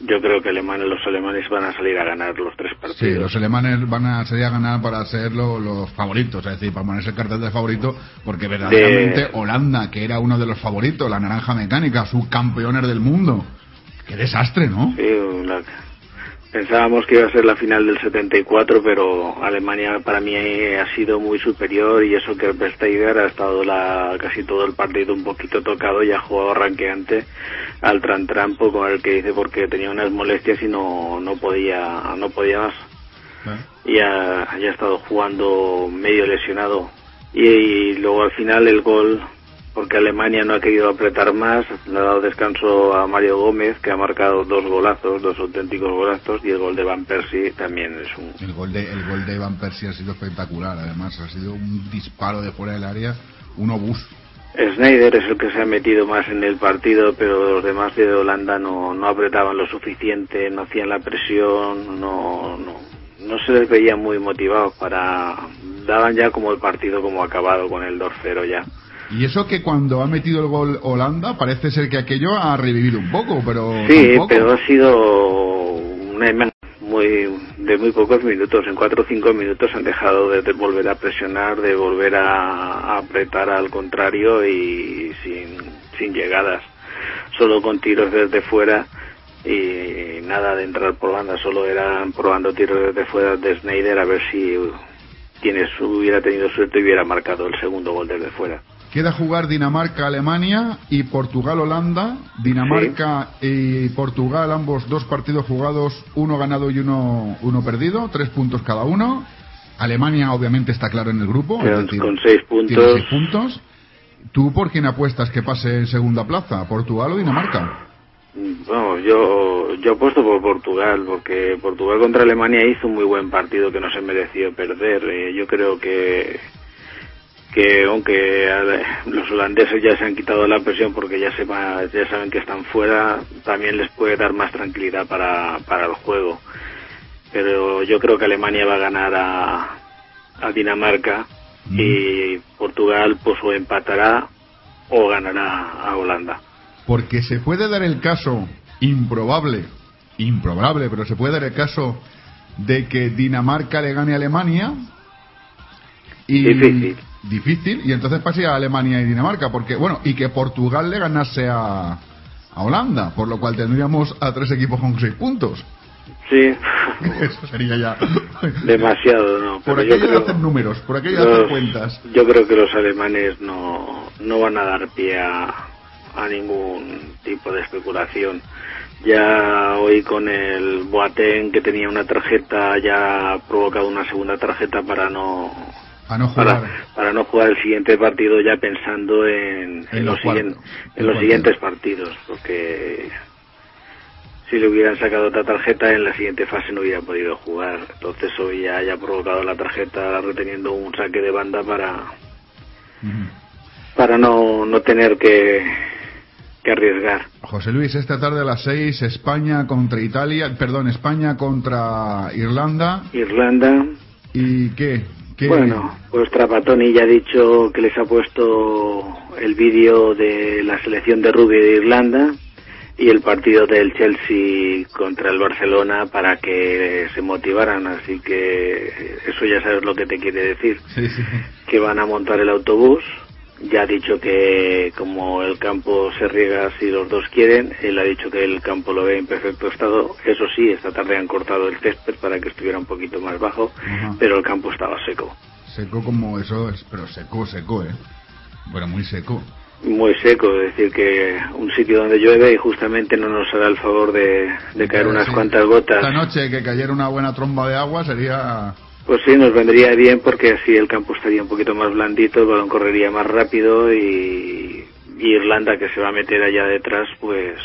yo creo que Alemania, los alemanes van a salir a ganar los tres partidos. Sí, los alemanes van a salir a ganar para ser lo- los favoritos, es decir, para ponerse el cartel de favorito, porque verdaderamente Holanda, que era uno de los favoritos, la naranja mecánica, subcampeones del mundo. Qué desastre, ¿no? Sí, la- pensábamos que iba a ser la final del 74, pero Alemania para mí ha sido muy superior y eso que Versteiger ha estado la, casi todo el partido un poquito tocado y ha jugado ranqueante al tran trampo con el que dice porque tenía unas molestias y no, no podía no podía más. Y ha, ya ha estado jugando medio lesionado. Y, luego al final el gol porque Alemania no ha querido apretar más le ha dado descanso a Mario Gómez que ha marcado dos golazos dos auténticos golazos y el gol de Van Persie también es un El gol de, el gol de Van Persie ha sido espectacular, además, ha sido un disparo de fuera del área, un obús. Schneider es el que se ha metido más en el partido, pero los demás de Holanda no, no apretaban lo suficiente, no hacían la presión, no, no, no se les veía muy motivados para... daban ya como el partido como acabado con el 2-0 ya. Y eso que cuando ha metido el gol Holanda, parece ser que aquello ha revivido un poco, pero Sí, tampoco. pero ha sido una muy de muy pocos minutos. En cuatro o cinco minutos han dejado de, de volver a presionar, de volver a, a apretar al contrario y sin, sin llegadas. Solo con tiros desde fuera y nada de entrar por banda. Solo eran probando tiros desde fuera de Snyder a ver si quienes hubiera tenido suerte hubiera marcado el segundo gol desde fuera. Queda jugar Dinamarca-Alemania y Portugal-Holanda. Dinamarca y Portugal, ambos dos partidos jugados, uno ganado y uno, uno perdido, tres puntos cada uno. Alemania obviamente está claro en el grupo. Con- seis puntos. seis puntos. ¿Tú por quién apuestas que pase en segunda plaza? ¿Portugal o Dinamarca? Vamos, yo, yo apuesto por Portugal, porque Portugal contra Alemania hizo un muy buen partido que no se mereció perder. Eh, yo creo que, que aunque los holandeses ya se han quitado la presión porque ya, sepa, ya saben que están fuera, también les puede dar más tranquilidad para, para el juego. Pero yo creo que Alemania va a ganar a, a Dinamarca y Portugal pues o empatará o ganará a Holanda. Porque se puede dar el caso improbable, improbable, pero se puede dar el caso de que Dinamarca le gane a Alemania y Difícil. Difícil, y entonces pase a Alemania y Dinamarca, porque bueno, y que Portugal le ganase a, a Holanda, por lo cual tendríamos a tres equipos con seis puntos. Sí, (laughs) Eso sería ya. demasiado, ¿no? Por Pero aquello creo- hacer números, por aquello los- cuentas. Yo creo que los alemanes no, no van a dar pie a, a ningún tipo de especulación. Ya hoy con el Boateng que tenía una tarjeta ya ha provocado una segunda tarjeta para no A no jugar. para, para no jugar el siguiente partido ya pensando en, En en los siguien- cuartos, en los siguientes partidos porque si le hubieran sacado otra tarjeta en la siguiente fase no hubiera podido jugar entonces hoy ya haya provocado la tarjeta reteniendo un saque de banda para para no, no tener que, que arriesgar José Luis, esta tarde a las seis, España contra Italia, perdón, España contra Irlanda. Irlanda ¿Y qué? ¿Qué? Bueno, pues Trapatoni ya ha dicho que les ha puesto el vídeo de la selección de rugby de Irlanda y el partido del Chelsea contra el Barcelona para que se motivaran, así que eso ya sabes lo que te quiere decir, Sí, sí. que van a montar el autobús. Ya ha dicho que como el campo se riega si los dos quieren, él ha dicho que el campo lo ve en perfecto estado. Eso sí, esta tarde han cortado el césped para que estuviera un poquito más bajo, Ajá. pero el campo estaba seco. Seco como eso, es, pero seco, seco, ¿eh? Bueno, muy seco. muy seco, es decir, que un sitio donde llueve y justamente no nos hará el favor de, de caer unas Sí. cuantas gotas. Esta noche que cayera una buena tromba de agua sería... Pues sí, nos vendría bien porque así el campo estaría un poquito más blandito, el balón correría más rápido y, y Irlanda que se va a meter allá detrás, pues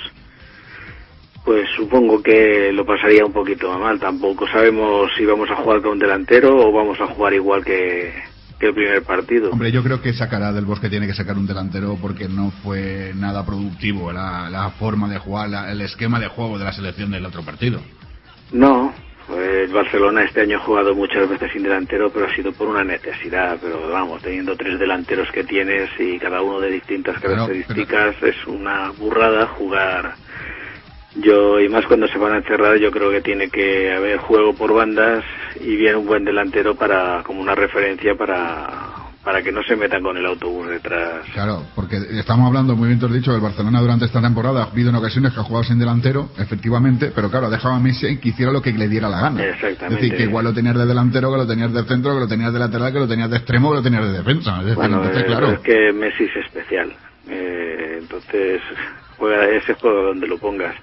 pues supongo que lo pasaría un poquito mal. Tampoco sabemos si vamos a jugar con un delantero o vamos a jugar igual que, que el primer partido. Hombre, yo creo que sacará del bosque, tiene que sacar un delantero porque no fue nada productivo la, la forma de jugar, la- el esquema de juego de la selección del otro partido. No, pues Barcelona este año ha jugado muchas veces sin delantero, pero ha sido por una necesidad. Pero vamos, teniendo tres delanteros que tienes y cada uno de distintas características, es una burrada jugar. Yo, y más cuando se van a encerrar, yo creo que tiene que haber juego por bandas y bien un buen delantero para como una referencia para, para que no se metan con el autobús detrás. Claro, porque estamos hablando, muy bien te has dicho, el Barcelona durante esta temporada ha habido en ocasiones que ha jugado sin delantero, efectivamente, pero claro, ha dejado a Messi que hiciera lo que le diera la gana. Exactamente. Es decir, que igual lo tenías de delantero, que lo tenías de centro, que lo tenías de lateral, que lo tenías de extremo, que lo tenías de defensa. Es decir, Bueno, entonces, eh, claro. es que Messi es especial. Eh, entonces, (laughs) juega ese juego donde lo pongas.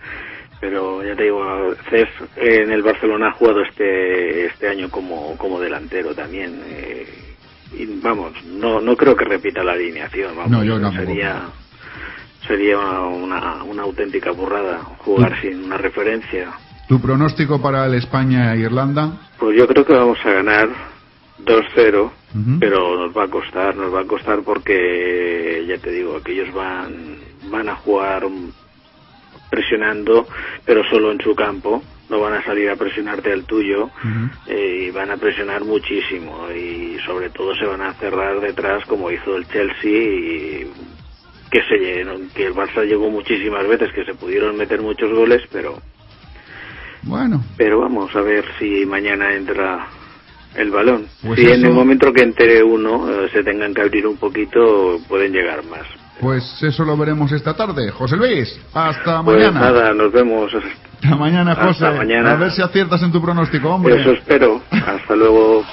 Pero ya te digo, Cés en el Barcelona ha jugado este este año como, como delantero también. eh, y vamos, no no creo que repita la alineación. Vamos, No, yo tampoco. Sería, sería una, una, auténtica burrada jugar sin una referencia. ¿Tu pronóstico para el España e Irlanda? Pues yo creo que vamos a ganar 2-0, Ujú. pero nos va a costar, nos va a costar porque, ya te digo, que ellos van, van a jugar presionando, pero solo en su campo, no van a salir a presionarte el tuyo eh, y van a presionar muchísimo y sobre todo se van a cerrar detrás como hizo el Chelsea y que se que el Barça llegó muchísimas veces que se pudieron meter muchos goles pero Bueno, pero vamos a ver si mañana entra el balón. Pues si en el momento que entre uno eh, se tengan que abrir un poquito, pueden llegar más. Pues eso lo veremos esta tarde. José Luis, hasta Pues mañana. nada, nos vemos. Hasta mañana, Hasta José. mañana. A ver si aciertas en tu pronóstico, hombre. Eso espero. Hasta luego.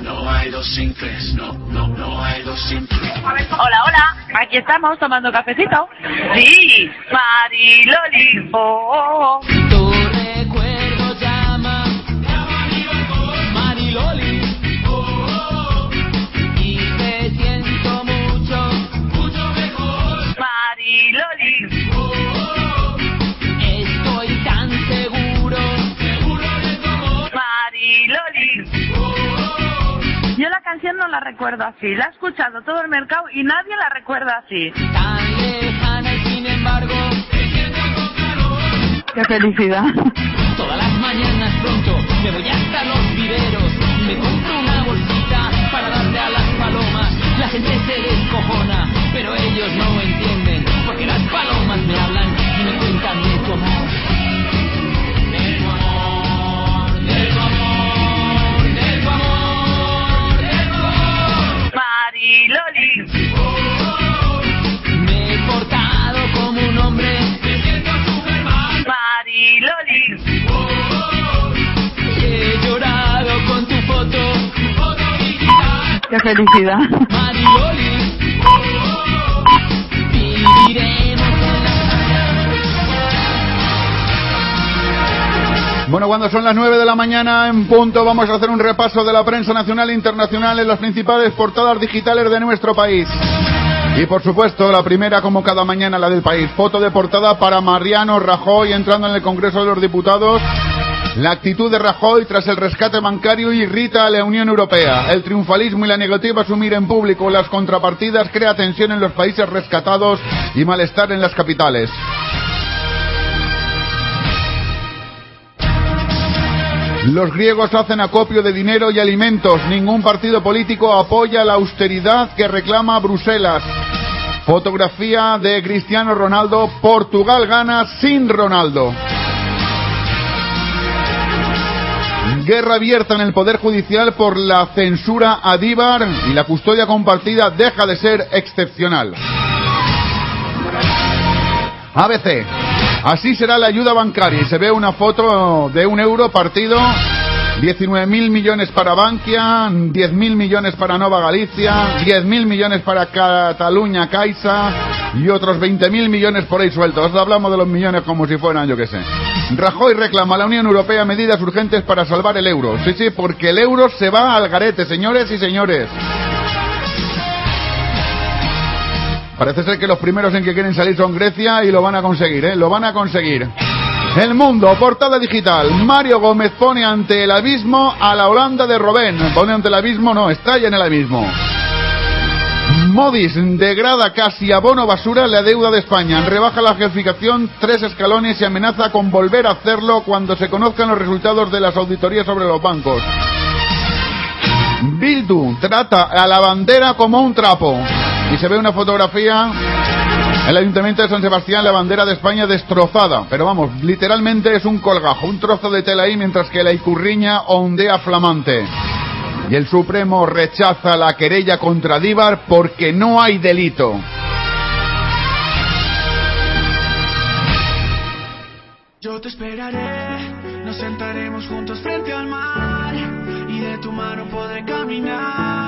No hay dos sin tres, no, no, no hay dos sin tres. Hola, hola. Aquí estamos tomando cafecito. Sí, Mariloli. Oh, canción no la recuerdo así. La ha escuchado todo el mercado y nadie la recuerda así. Tan lejana y sin embargo Qué felicidad. Todas las mañanas pronto me voy hasta los viveros me compro una bolsita para darle a las palomas. La gente se descojona, pero ellos no entienden, porque las palomas me hablan Mariloli. Me he portado como un hombre, me siento Superman. Mariloli. He llorado con tu foto, tu foto digital. Qué felicidad. Mariloli, viviremos en Bueno, cuando son las 9 de la mañana en punto, vamos a hacer un repaso de la prensa nacional e internacional en las principales portadas digitales de nuestro país. Y por supuesto, la primera, como cada mañana, la del país. Foto de portada para Mariano Rajoy entrando en el Congreso de los Diputados. La actitud de Rajoy tras el rescate bancario irrita a la Unión Europea. El triunfalismo y la negativa a asumir en público las contrapartidas crea tensión en los países rescatados y malestar en las capitales. Los griegos hacen acopio de dinero y alimentos. Ningún partido político apoya la austeridad que reclama Bruselas. Fotografía de Cristiano Ronaldo. Portugal gana sin Ronaldo. Guerra abierta en el Poder Judicial por la censura a Díbar y la custodia compartida deja de ser excepcional. ABC. Así será la ayuda bancaria y se ve una foto de un euro partido 19.000 millones para Bankia, 10.000 millones para Nova Galicia, 10.000 millones para Cataluña Caixa y otros 20.000 millones por ahí sueltos. Hablamos de los millones como si fueran, yo qué sé. Rajoy reclama a la Unión Europea medidas urgentes para salvar el euro. Sí, sí, porque el euro se va al garete, señores y señores. Parece ser que los primeros en que quieren salir son Grecia y lo van a conseguir, ¿eh? Lo van a conseguir. El mundo, portada digital. Mario Gómez pone ante el abismo a la Holanda de Robén. Pone ante el abismo, no, estalla en el abismo. Modis degrada casi a bono basura la deuda de España. Rebaja la calificación tres escalones y amenaza con volver a hacerlo cuando se conozcan los resultados de las auditorías sobre los bancos. Bildu trata a la bandera como un trapo. Y se ve una fotografía el Ayuntamiento de San Sebastián, la bandera de España destrozada. Pero vamos, literalmente es un colgajo, un trozo de tela ahí, mientras que la Icurriña ondea flamante. Y el Supremo rechaza la querella contra Díbar porque no hay delito. Yo te esperaré, nos sentaremos juntos frente al mar y de tu mano podré caminar.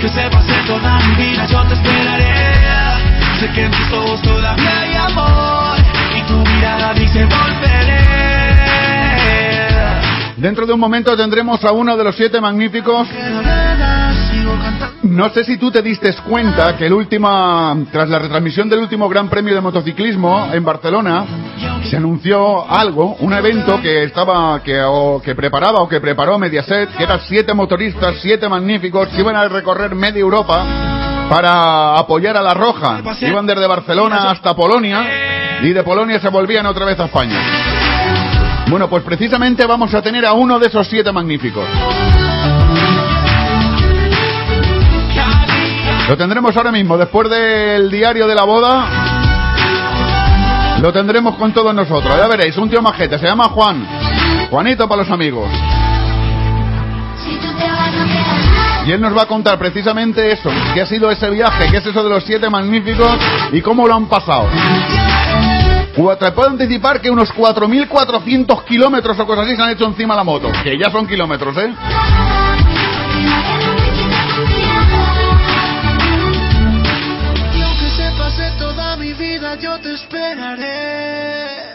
Aunque se pase toda mi vida, yo te esperaré. Sé que en tus ojos todavía hay amor y tu mirada dice volveré. Dentro de un momento tendremos a uno de los siete magníficos. No sé si tú te diste cuenta que el tras la retransmisión del último Gran Premio de Motociclismo en Barcelona, se anunció algo, un evento que estaba, que, que preparaba o que preparó Mediaset, que eran siete motoristas, siete magníficos, que iban a recorrer media Europa para apoyar a la Roja. Iban desde Barcelona hasta Polonia y de Polonia se volvían otra vez a España. Bueno, pues precisamente vamos a tener a uno de esos siete magníficos. Lo tendremos ahora mismo, después del diario de la boda. Lo tendremos con todos nosotros. Ya veréis, un tío majete, se llama Juan. Juanito para los amigos. Y él nos va a contar precisamente eso, qué ha sido ese viaje, qué es eso de los siete magníficos y cómo lo han pasado. Te puedo anticipar que unos 4.400 kilómetros o cosas así se han hecho encima de la moto. Que ya son kilómetros, ¿eh? yo te esperaré.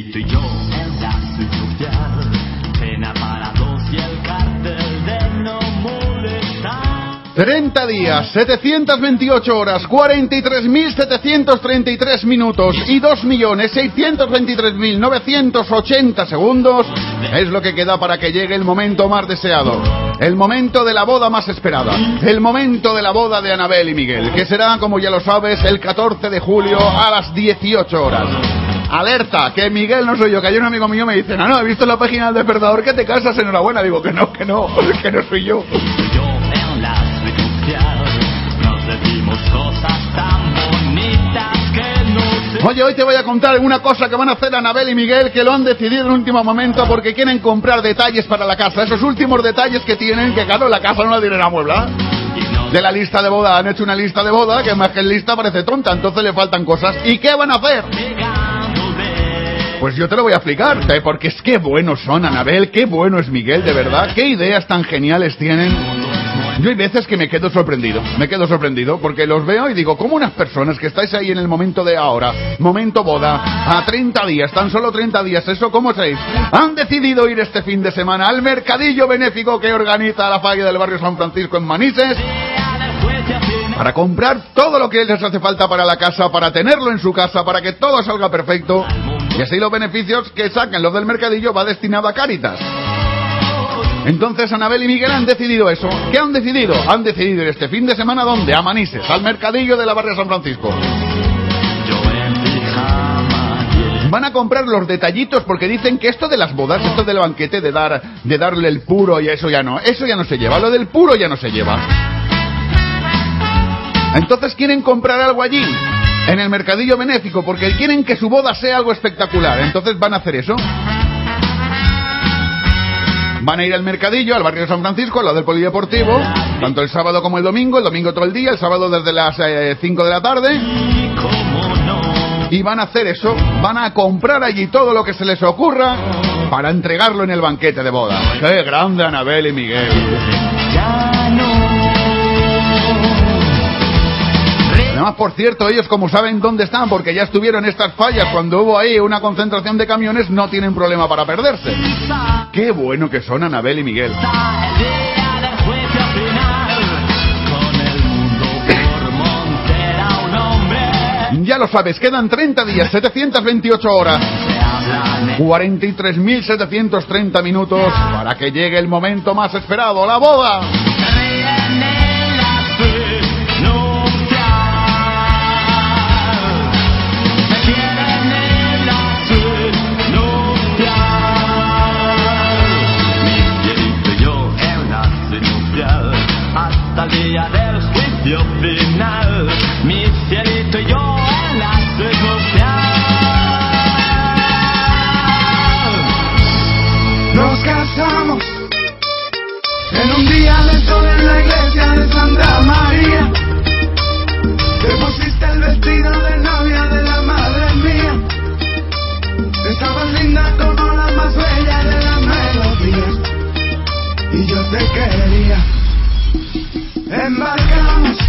Y yo en la ciudad. Pena para dos y el cartel de no molestar. 30 días, 728 horas, 43.733 minutos y 2.623.980 segundos es lo que queda para que llegue el momento más deseado. El momento de la boda más esperada. El momento de la boda de Anabel y Miguel, que será, como ya lo sabes, el 14 de julio a las 18 horas. Alerta, que Miguel no soy yo, que ayer un amigo mío me dice, no, no, he visto en la página del despertador que te casas, enhorabuena. Digo que no, que no, (laughs) que no soy yo. En la nupcial nos decimos cosas tan bonitas que no se Oye, hoy te voy a contar una cosa que van a hacer Anabel y Miguel que lo han decidido en último momento porque quieren comprar detalles para la casa. Esos últimos detalles que tienen, que claro, la casa no la tienen amuebla. De la lista de boda, han hecho una lista de boda que más que lista parece tonta, entonces le faltan cosas. ¿Y qué van a hacer? Pues yo te lo voy a explicar, ¿eh? porque es que buenos son Anabel, qué bueno es Miguel, de verdad, qué ideas tan geniales tienen. Yo hay veces que me quedo sorprendido, me quedo sorprendido, porque los veo y digo, ¿cómo unas personas que estáis ahí en el momento de ahora, momento boda, a 30 días, tan solo 30 días, eso cómo sabéis? Han decidido ir este fin de semana al mercadillo benéfico que organiza la falla del barrio San Francisco en Manises, para comprar todo lo que les hace falta para la casa, para tenerlo en su casa, para que todo salga perfecto. Y así los beneficios que saquen los del mercadillo va destinado a Cáritas. Entonces Anabel y Miguel han decidido eso. ¿Qué han decidido? Han decidido ir este fin de semana ¿dónde? A Manises, al mercadillo de la barrio San Francisco. Van a comprar los detallitos porque dicen que esto de las bodas, esto del banquete de dar de darle el puro y eso ya no, eso ya no se lleva, lo del puro ya no se lleva. Entonces quieren comprar algo allí, en el mercadillo benéfico, porque quieren que su boda sea algo espectacular. Entonces van a hacer eso. Van a ir al mercadillo, al barrio de San Francisco, al lado del polideportivo, tanto el sábado como el domingo, el domingo todo el día, el sábado desde las 5 de la tarde. Y van a hacer eso, van a comprar allí todo lo que se les ocurra para entregarlo en el banquete de boda. ¡Qué grande Anabel y Miguel! Por cierto, ellos como saben dónde están, porque ya estuvieron estas fallas cuando hubo ahí una concentración de camiones, no tienen problema para perderse. Qué bueno que son Anabel y Miguel. Ya lo sabes, quedan 30 días, 728 horas, 43.730 minutos para que llegue el momento más esperado, la boda. hasta día del juicio final. Mi cielito y yo en la circunstancia. Nos casamos en un día de sol en la iglesia de Santa María. Te pusiste el vestido de novia de la madre mía. Estabas linda como la más bella de las melodías. Y yo te quería. Embarcamos.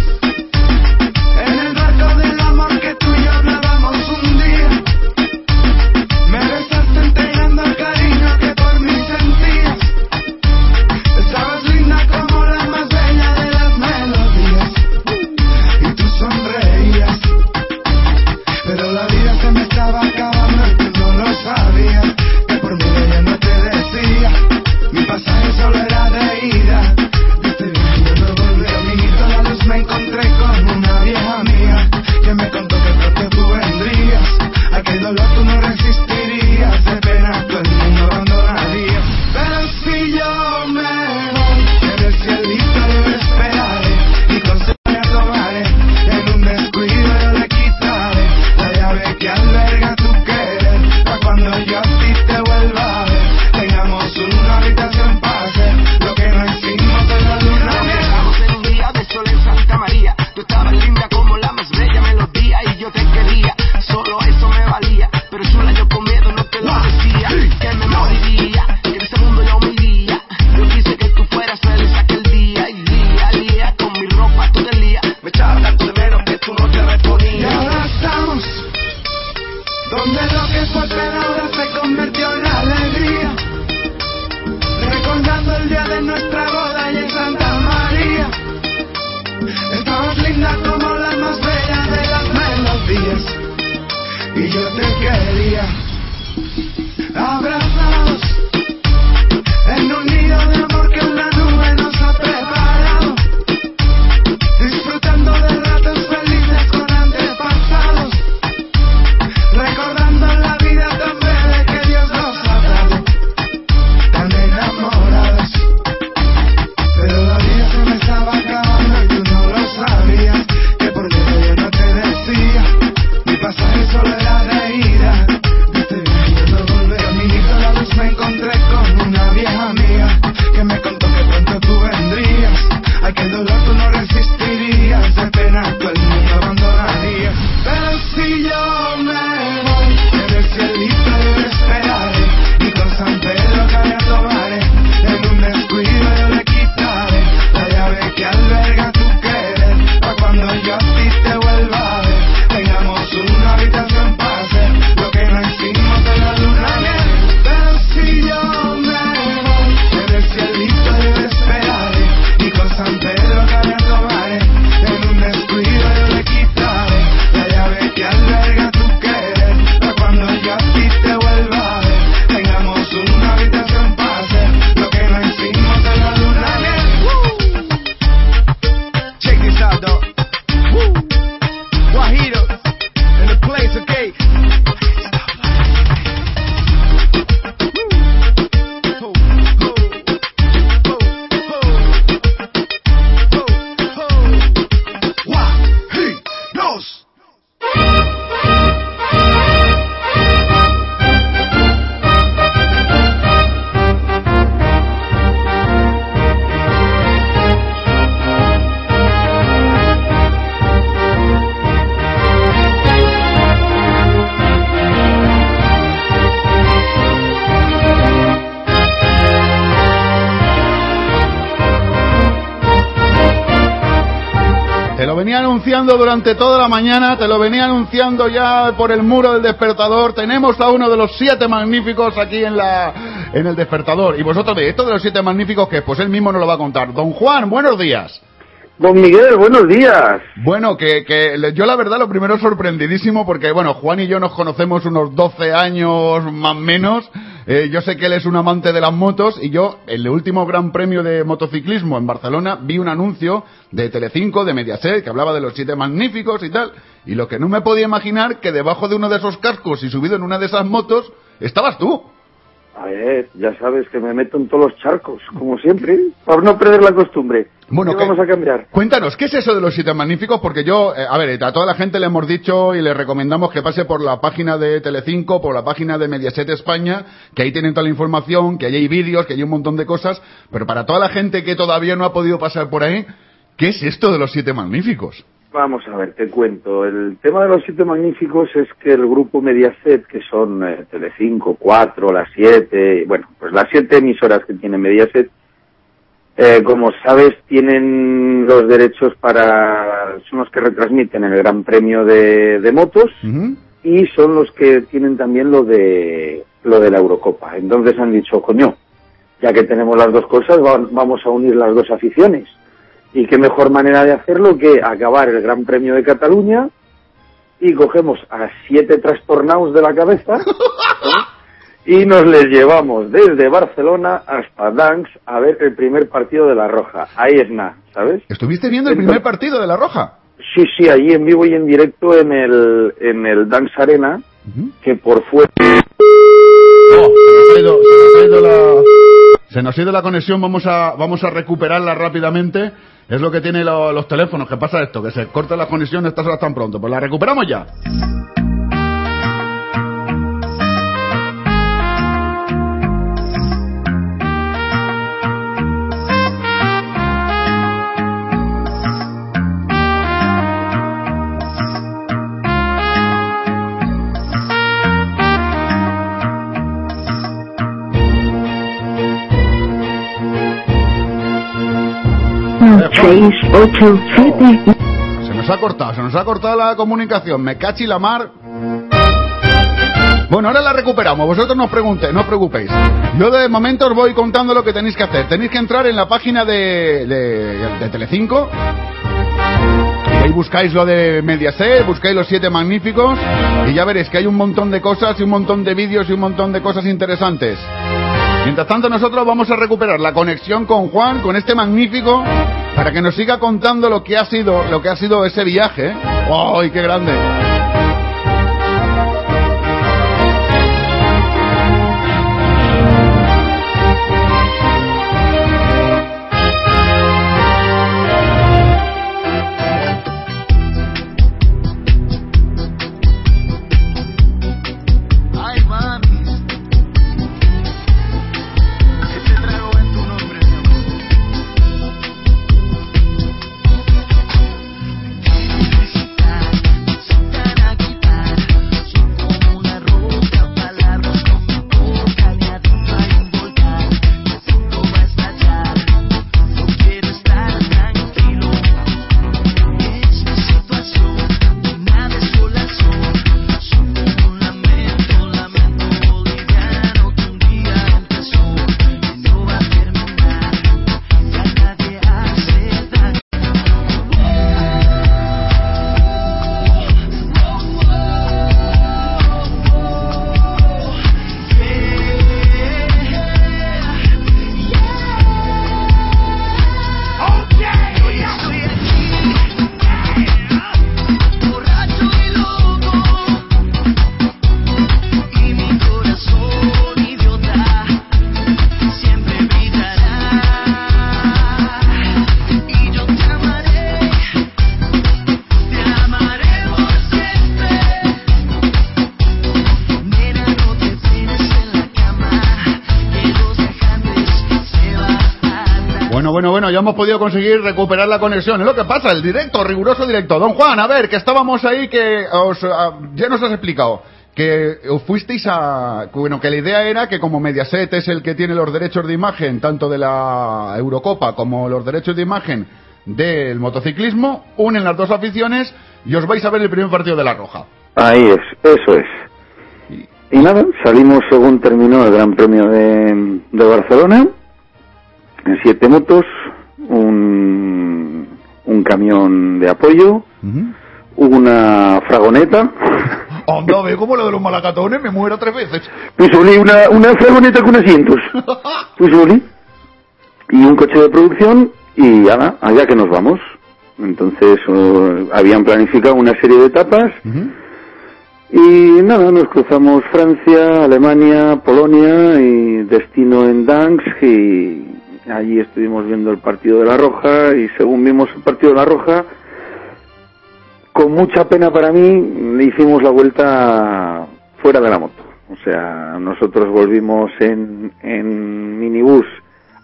Anunciando durante toda la mañana, te lo venía anunciando ya por el muro del despertador. Tenemos a uno de los siete magníficos aquí en la en el despertador. Y vosotros de esto de los siete magníficos que pues él mismo nos lo va a contar. Don Juan, buenos días. Don Miguel, buenos días. Bueno, que, que yo la verdad lo primero sorprendidísimo porque, bueno, Juan y yo nos conocemos unos 12 años más o menos. Eh, yo sé que él es un amante de las motos y yo, en el último Gran Premio de motociclismo en Barcelona, vi un anuncio de Telecinco, de Mediaset, que hablaba de los siete magníficos y tal. Y lo que no me podía imaginar que debajo de uno de esos cascos y subido en una de esas motos, estabas tú. A ver, ya sabes que me meto en todos los charcos, como siempre, por no perder la costumbre. Bueno, ¿Qué vamos a cambiar? Cuéntanos, ¿qué es eso de los siete magníficos? Porque yo, eh, a ver, a toda la gente le hemos dicho y le recomendamos que pase por la página de Telecinco, por la página de Mediaset España, que ahí tienen toda la información, que ahí hay vídeos, que hay un montón de cosas, pero para toda la gente que todavía no ha podido pasar por ahí, ¿qué es esto de los siete magníficos? Vamos a ver, te cuento. El tema de los siete magníficos es que el grupo Mediaset, que son eh, Telecinco, cuatro, las siete, bueno, pues las siete emisoras que tiene Mediaset, eh, como sabes, tienen los derechos para, son los que retransmiten el Gran Premio de, de motos y son los que tienen también lo de, lo de la Eurocopa. Entonces han dicho, coño, ya que tenemos las dos cosas, va- vamos a unir las dos aficiones. Y qué mejor manera de hacerlo que acabar el Gran Premio de Cataluña y cogemos a siete trastornados de la cabeza ¿eh? y nos les llevamos desde Barcelona hasta Danks a ver el primer partido de La Roja. Ahí es nada, ¿sabes? ¿Estuviste viendo el primer partido de La Roja? Sí, sí, allí en vivo y en directo en el, en el Danks Arena, que por fuera... Oh, se nos ha ido, se nos ha ido la, se nos ha ido la conexión, vamos a, vamos a recuperarla rápidamente. Es lo que tienen lo- los teléfonos, que pasa esto, que se corta la conexión estas horas tan pronto. Pues la recuperamos ya. Se nos ha cortado, se nos ha cortado la comunicación. Me cachi la mar. Bueno, ahora la recuperamos. Vosotros no os preguntéis, no os preocupéis. Yo de momento os voy contando lo que tenéis que hacer. Tenéis que entrar en la página de, de, de Telecinco. Y ahí buscáis lo de Mediaset, buscáis los siete magníficos. Y ya veréis que hay un montón de cosas y un montón de vídeos y un montón de cosas interesantes. Mientras tanto nosotros vamos a recuperar la conexión con Juan, con este magnífico, para que nos siga contando lo que ha sido, lo que ha sido ese viaje. ¡Ay, qué grande! Bueno, bueno, ya hemos podido conseguir recuperar la conexión. Es lo que pasa, el directo, riguroso directo. Don Juan, a ver, que estábamos ahí, que os, ah, ya nos has explicado. Que os fuisteis a... Bueno, que la idea era que como Mediaset es el que tiene los derechos de imagen, tanto de la Eurocopa como los derechos de imagen del motociclismo, unen las dos aficiones y os vais a ver el primer partido de La Roja. Ahí es, eso es. Y nada, salimos según terminó el Gran Premio de, de Barcelona, siete motos, un, un camión de apoyo, una fragoneta, Anda, ve como lo de los malacatones, me muero tres veces. pues Oli, una, una fragoneta con asientos, (laughs) pues Oli, y un coche de producción, y nada, allá que nos vamos. Entonces habían planificado una serie de etapas, y nada, nos cruzamos Francia, Alemania, Polonia y destino en Dansk y allí estuvimos viendo el partido de La Roja y según vimos el partido de La Roja, con mucha pena para mí, le hicimos la vuelta fuera de la moto. O sea, nosotros volvimos en, en minibús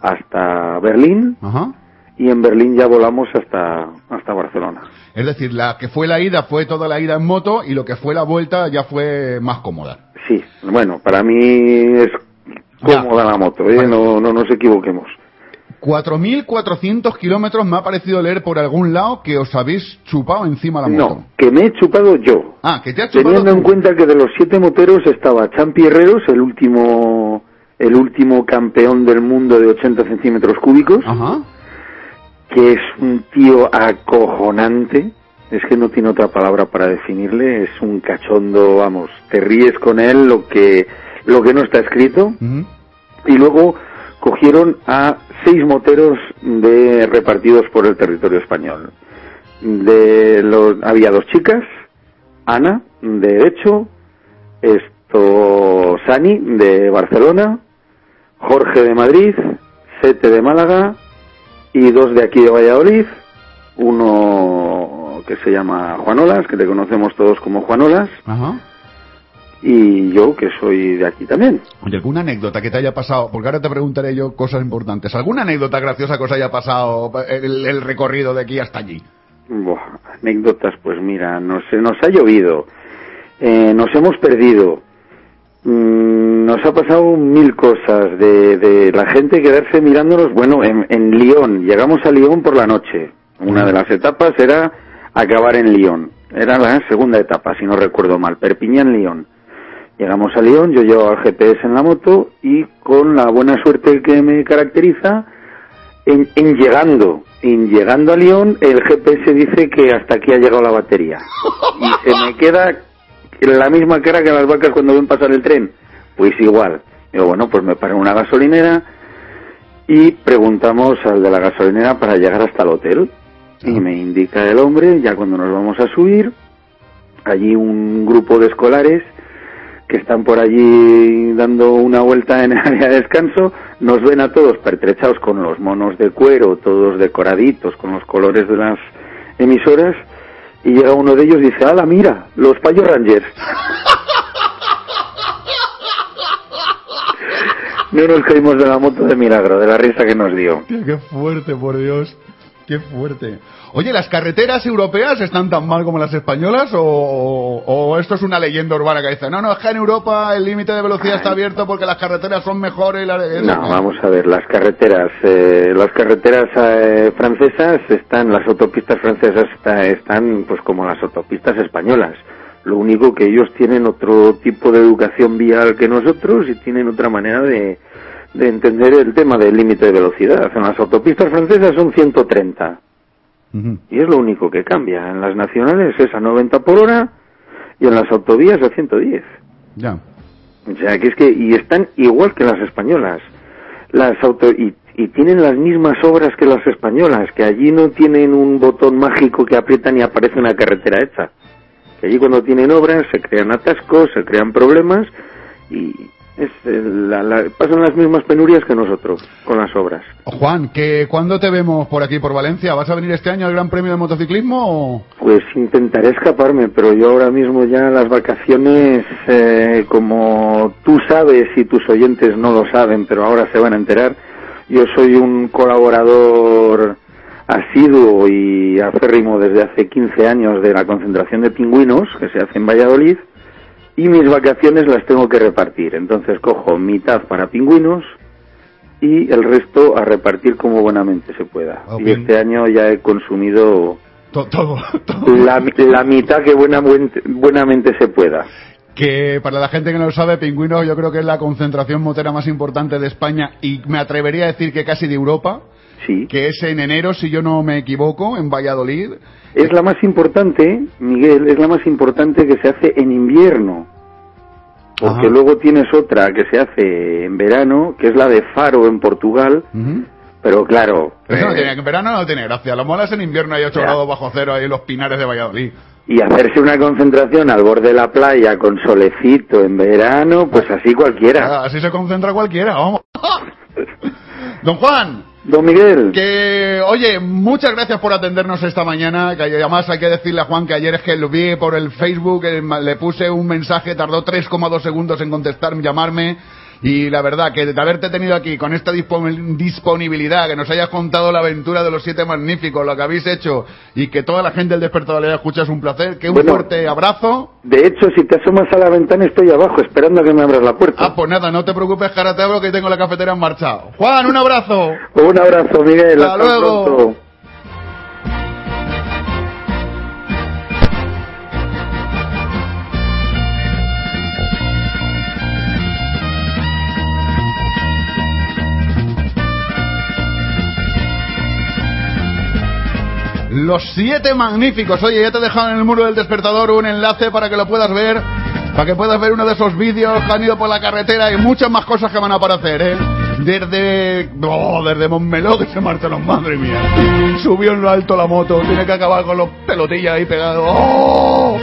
hasta Berlín Ajá. y en Berlín ya volamos hasta, hasta Barcelona. Es decir, la que fue la ida fue toda la ida en moto y lo que fue la vuelta ya fue más cómoda. Sí, bueno, para mí es cómoda la moto, ¿eh? no, no nos equivoquemos. 4.400 kilómetros me ha parecido leer por algún lado que os habéis chupado encima la moto. No, que me he chupado yo. Ah, que te has chupado Teniendo en cuenta que de los siete moteros estaba Champi Herreros, el último, el último campeón del mundo de 80 centímetros cúbicos, Ajá. que es un tío acojonante. Es que no tiene otra palabra para definirle. Es un cachondo, vamos, te ríes con él lo que, lo que no está escrito. Y luego cogieron a seis moteros de repartidos por el territorio español. De los, había dos chicas, Ana, de Derecho, esto, Sani, de Barcelona, Jorge de Madrid, Sete de Málaga y dos de aquí de Valladolid, uno que se llama Juanolas, que le conocemos todos como Juanolas, Ajá. Y yo que soy de aquí también. Oye, ¿alguna anécdota que te haya pasado? Porque ahora te preguntaré yo cosas importantes. ¿Alguna anécdota graciosa que os haya pasado el, el recorrido de aquí hasta allí? Buah, anécdotas, pues mira, nos, nos ha llovido, eh, nos hemos perdido, mm, nos ha pasado mil cosas de, de la gente quedarse mirándonos, bueno, en, en Lyon, llegamos a Lyon por la noche, una de las etapas era acabar en Lyon, era la segunda etapa, si no recuerdo mal, Perpiñán-Lyon. Llegamos a Lyon, yo llevo el GPS en la moto y con la buena suerte que me caracteriza, en, en llegando, en llegando a Lyon, el GPS dice que hasta aquí ha llegado la batería. Y se me queda la misma cara que las vacas cuando ven pasar el tren. Pues igual. Digo, bueno, pues me paro en una gasolinera y preguntamos al de la gasolinera para llegar hasta el hotel. Y me indica el hombre, ya cuando nos vamos a subir, allí un grupo de escolares que están por allí dando una vuelta en el (laughs) área de descanso, nos ven a todos pertrechados con los monos de cuero, todos decoraditos con los colores de las emisoras, y llega uno de ellos y dice, ¡Hala, mira! Los Payo Rangers. (laughs) No nos caímos de la moto de milagro, de la risa que nos dio. Tío, qué fuerte, por Dios. Qué fuerte. Oye, ¿las carreteras europeas están tan mal como las españolas o, esto es una leyenda urbana que dice, no, no, es que en Europa el límite de velocidad está abierto porque las carreteras son mejores y. No, vamos a ver, las carreteras, eh, las carreteras eh, francesas están, las autopistas francesas está- están pues como las autopistas españolas. Lo único que ellos tienen otro tipo de educación vial que nosotros y tienen otra manera de, de entender el tema del límite de velocidad. En las autopistas francesas son 130 y es lo único que cambia. En las nacionales es a 90 por hora y en las autovías a 110. Ya. O sea, que es que, y están igual que las españolas. Las auto, y, y tienen las mismas obras que las españolas, que allí no tienen un botón mágico que aprietan y aparece una carretera hecha. Que allí cuando tienen obras se crean atascos, se crean problemas y es, la- la- pasan las mismas penurias que nosotros con las obras. Juan, que ¿cuándo te vemos por aquí, por Valencia? ¿Vas a venir este año al Gran Premio de Motociclismo o...? Pues intentaré escaparme, pero yo ahora mismo ya las vacaciones, eh, como tú sabes y tus oyentes no lo saben, pero ahora se van a enterar, yo soy un colaborador asiduo y aférrimo desde hace 15 años de la concentración de pingüinos que se hace en Valladolid y mis vacaciones las tengo que repartir. Entonces cojo mitad para pingüinos y el resto a repartir como buenamente se pueda. Ok. Y este año ya he consumido To- (laughs) todo. la, la mitad que buena, buen- buenamente se pueda. Que para la gente que no lo sabe, Pingüino yo creo que es la concentración motera más importante de España y me atrevería a decir que casi de Europa. Sí. Que es en enero, si yo no me equivoco, en Valladolid. Es la más importante, Miguel, es la más importante que se hace en invierno. Porque Ajá. luego tienes otra que se hace en verano, que es la de Faro en Portugal. Pero claro, Eso no eh, tiene, en verano no tiene gracia. Lo molas en invierno hay 8 Ya. grados bajo cero ahí en los pinares de Valladolid. y hacerse una concentración al borde de la playa con solecito en verano, pues así cualquiera. Ah, Así se concentra cualquiera, vamos. (laughs) Don Juan. Don Miguel. Que, oye, muchas gracias por atendernos esta mañana. Que además hay que decirle a Juan que ayer es que lo vi por el Facebook, eh, le puse un mensaje, tardó 3,2 segundos en contestar, llamarme. Y la verdad, que de haberte tenido aquí con esta dispo- disponibilidad, que nos hayas contado la aventura de los siete magníficos, lo que habéis hecho, y que toda la gente del despertador le haya escuchado, es un placer. Que un Bueno. fuerte abrazo. De hecho, si te asomas a la ventana estoy abajo esperando a que me abras la puerta. Ah, pues nada, no te preocupes, cara, te abro que tengo la cafetera en marcha. Juan, un abrazo. Un abrazo, Miguel. Hasta luego. pronto. Los siete magníficos. Oye, ya te he dejado en el muro del despertador un enlace para que lo puedas ver. Para que puedas ver uno de esos vídeos que han ido por la carretera y muchas más cosas que van a aparecer, ¿eh? Desde... Oh, desde Montmeló que se marcharon, madre mía. Subió en lo alto la moto, tiene que acabar con los pelotillas ahí pegados. ¡Oh!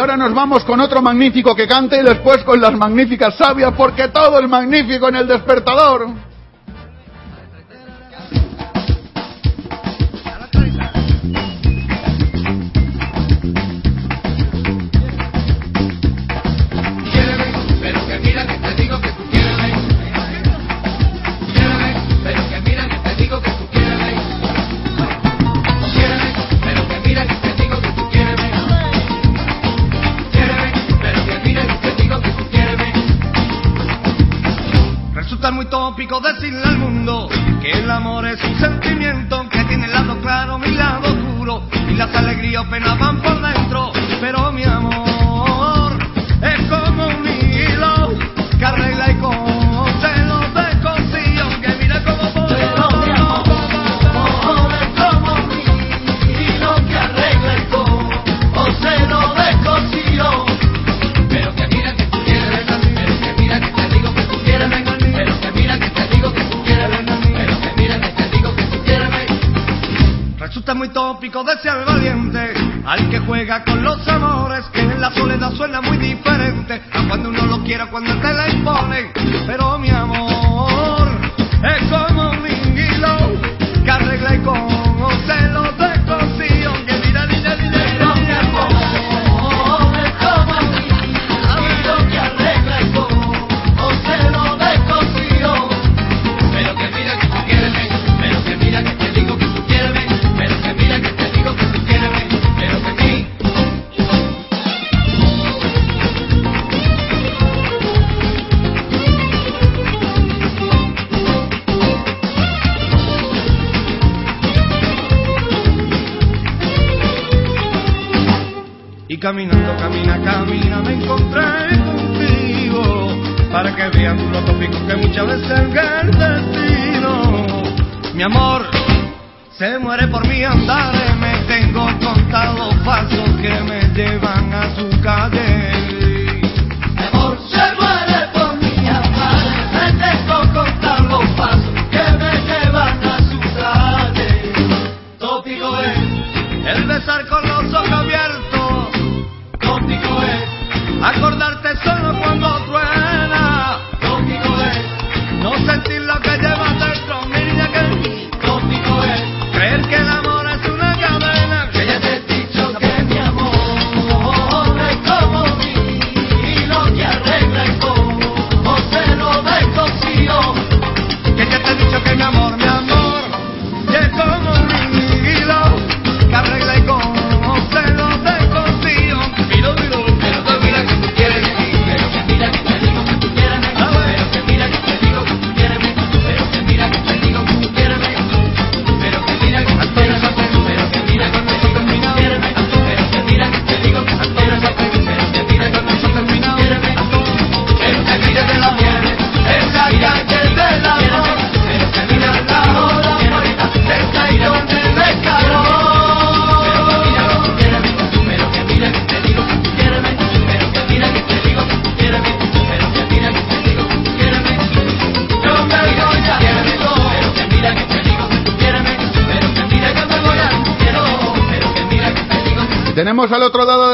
Ahora nos vamos con otro magnífico que cante y después con las magníficas sabias, porque todo es magnífico en el despertador.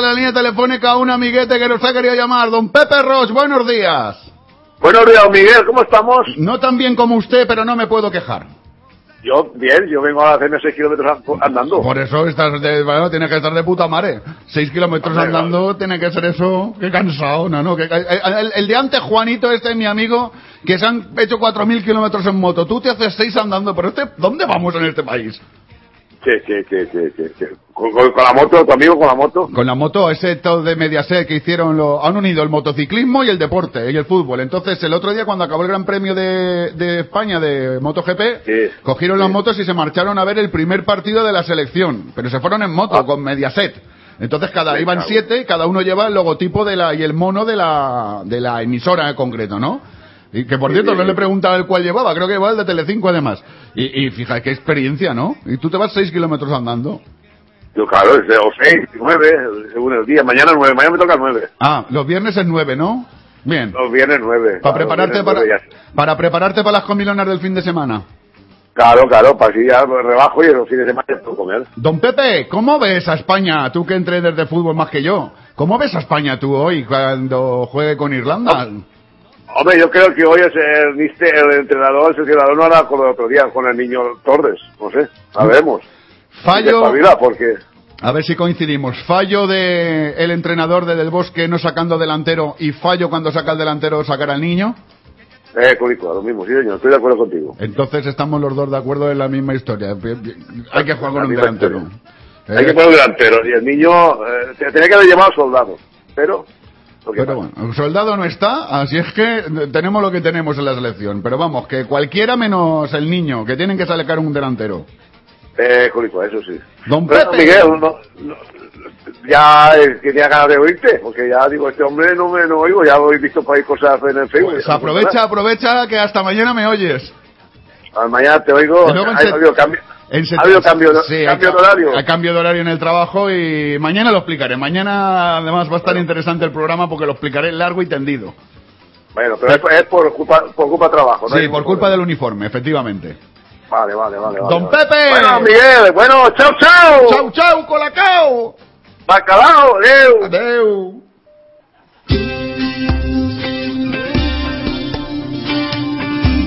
La línea telefónica a un amiguete que nos ha querido llamar, don Pepe Ross. Buenos días. Buenos días, Miguel, ¿cómo estamos? No tan bien como usted, pero no me puedo quejar. Yo, bien, yo vengo a hacerme 6 kilómetros an- andando. Por eso estás de, bueno, tienes que estar de puta madre. Seis kilómetros Hombre, andando, tiene que ser eso. Qué cansado, no, no. que- el, el de antes, Juanito, este mi amigo, que se han hecho cuatro mil kilómetros en moto. Tú te haces seis andando, pero este, ¿dónde vamos en este país? Que, que, que, que, Con, con- con la moto, tu amigo con la moto. Con la moto, ese todo de Mediaset que hicieron, lo, han unido el motociclismo y el deporte, y el fútbol. Entonces, el otro día cuando acabó el Gran Premio de, de España de MotoGP, cogieron las motos y se marcharon a ver el primer partido de la selección. Pero se fueron en moto, con Mediaset. Entonces, cada, iban siete cada uno lleva el logotipo de la, y el mono de la, de la emisora en concreto, ¿no? Y que por cierto, no le preguntaba el cual llevaba, creo que llevaba el de Telecinco además. Y, y fíjate qué experiencia, ¿no? Y tú te vas seis kilómetros andando. Yo, claro, es o 6, 9, según el día. Mañana 9, mañana me toca 9. Ah, los viernes es nueve, ¿no? Bien. Los viernes 9. Para prepararte para, para prepararte para las comilonas del fin de semana. Claro, claro, para así ya rebajo y los fines de semana puedo comer. Don Pepe, ¿cómo ves a España? Tú que entrenes de fútbol más que yo. ¿Cómo ves a España tú hoy cuando juegue con Irlanda? Hombre, yo creo que hoy es el, el entrenador, el seleccionador no hará como el otro día con el niño Torres. No sé, sabemos. Fallo. Porque A ver si coincidimos. Fallo de el entrenador de Del Bosque no sacando delantero y fallo cuando saca el delantero sacar al niño. Eh, Curico, lo mismo, sí señor, estoy de acuerdo contigo. Entonces estamos los dos de acuerdo en la misma historia. Hay que jugar con un delantero. Hay que poner un delantero y el niño eh, te- tenía que haber llevado soldado, pero... lo Pero bueno, el soldado no está, así es que tenemos lo que tenemos en la selección. Pero vamos, que cualquiera menos el niño, que tienen que sacar un delantero. Eh, Curico, eso sí. Don Pero, Pepe. Miguel, no- no- ya tenía ganas de oírte, porque ya digo, este hombre no me no oigo, ya he visto por ahí cosas en el Facebook. Pues aprovecha, aprovecha que hasta mañana me oyes. Ah, Mañana te oigo, Y luego en ha habido cambio, sí, cambio de horario. Hay cambio de horario en el trabajo y mañana lo explicaré. Mañana además va a estar interesante el programa porque lo explicaré largo y tendido. Bueno, pero es, es por culpa, por culpa de trabajo, ¿no? Sí, por culpa del uniforme, efectivamente. Vale, vale, vale. vale, Don vale. Pepe. Bueno, Miguel, bueno, chao, chao. Chau, chau, colacao. Bacalao, adeu. Adeu.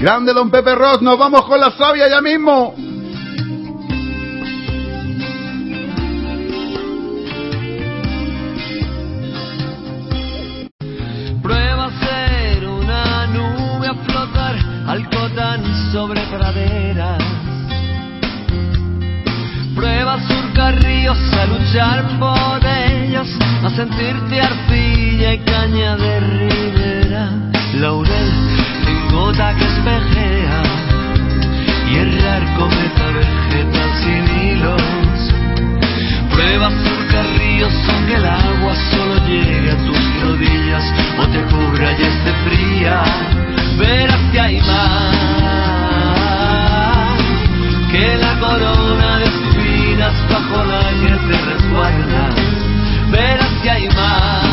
Grande Don Pepe Ross, nos vamos con la savia ya mismo. Flotar al cotán sobre praderas. Prueba a surcar ríos a luchar por ellos, a sentirte arcilla y caña de ribera. Laurel en gota que espejea y errar cometa vegetal sin hilos. Prueba a ríos aunque el agua solo llegue a tus rodillas o te cubra y esté fría. Verás que hay más que la corona de espinas bajo la que te resguardas. Verás que hay más.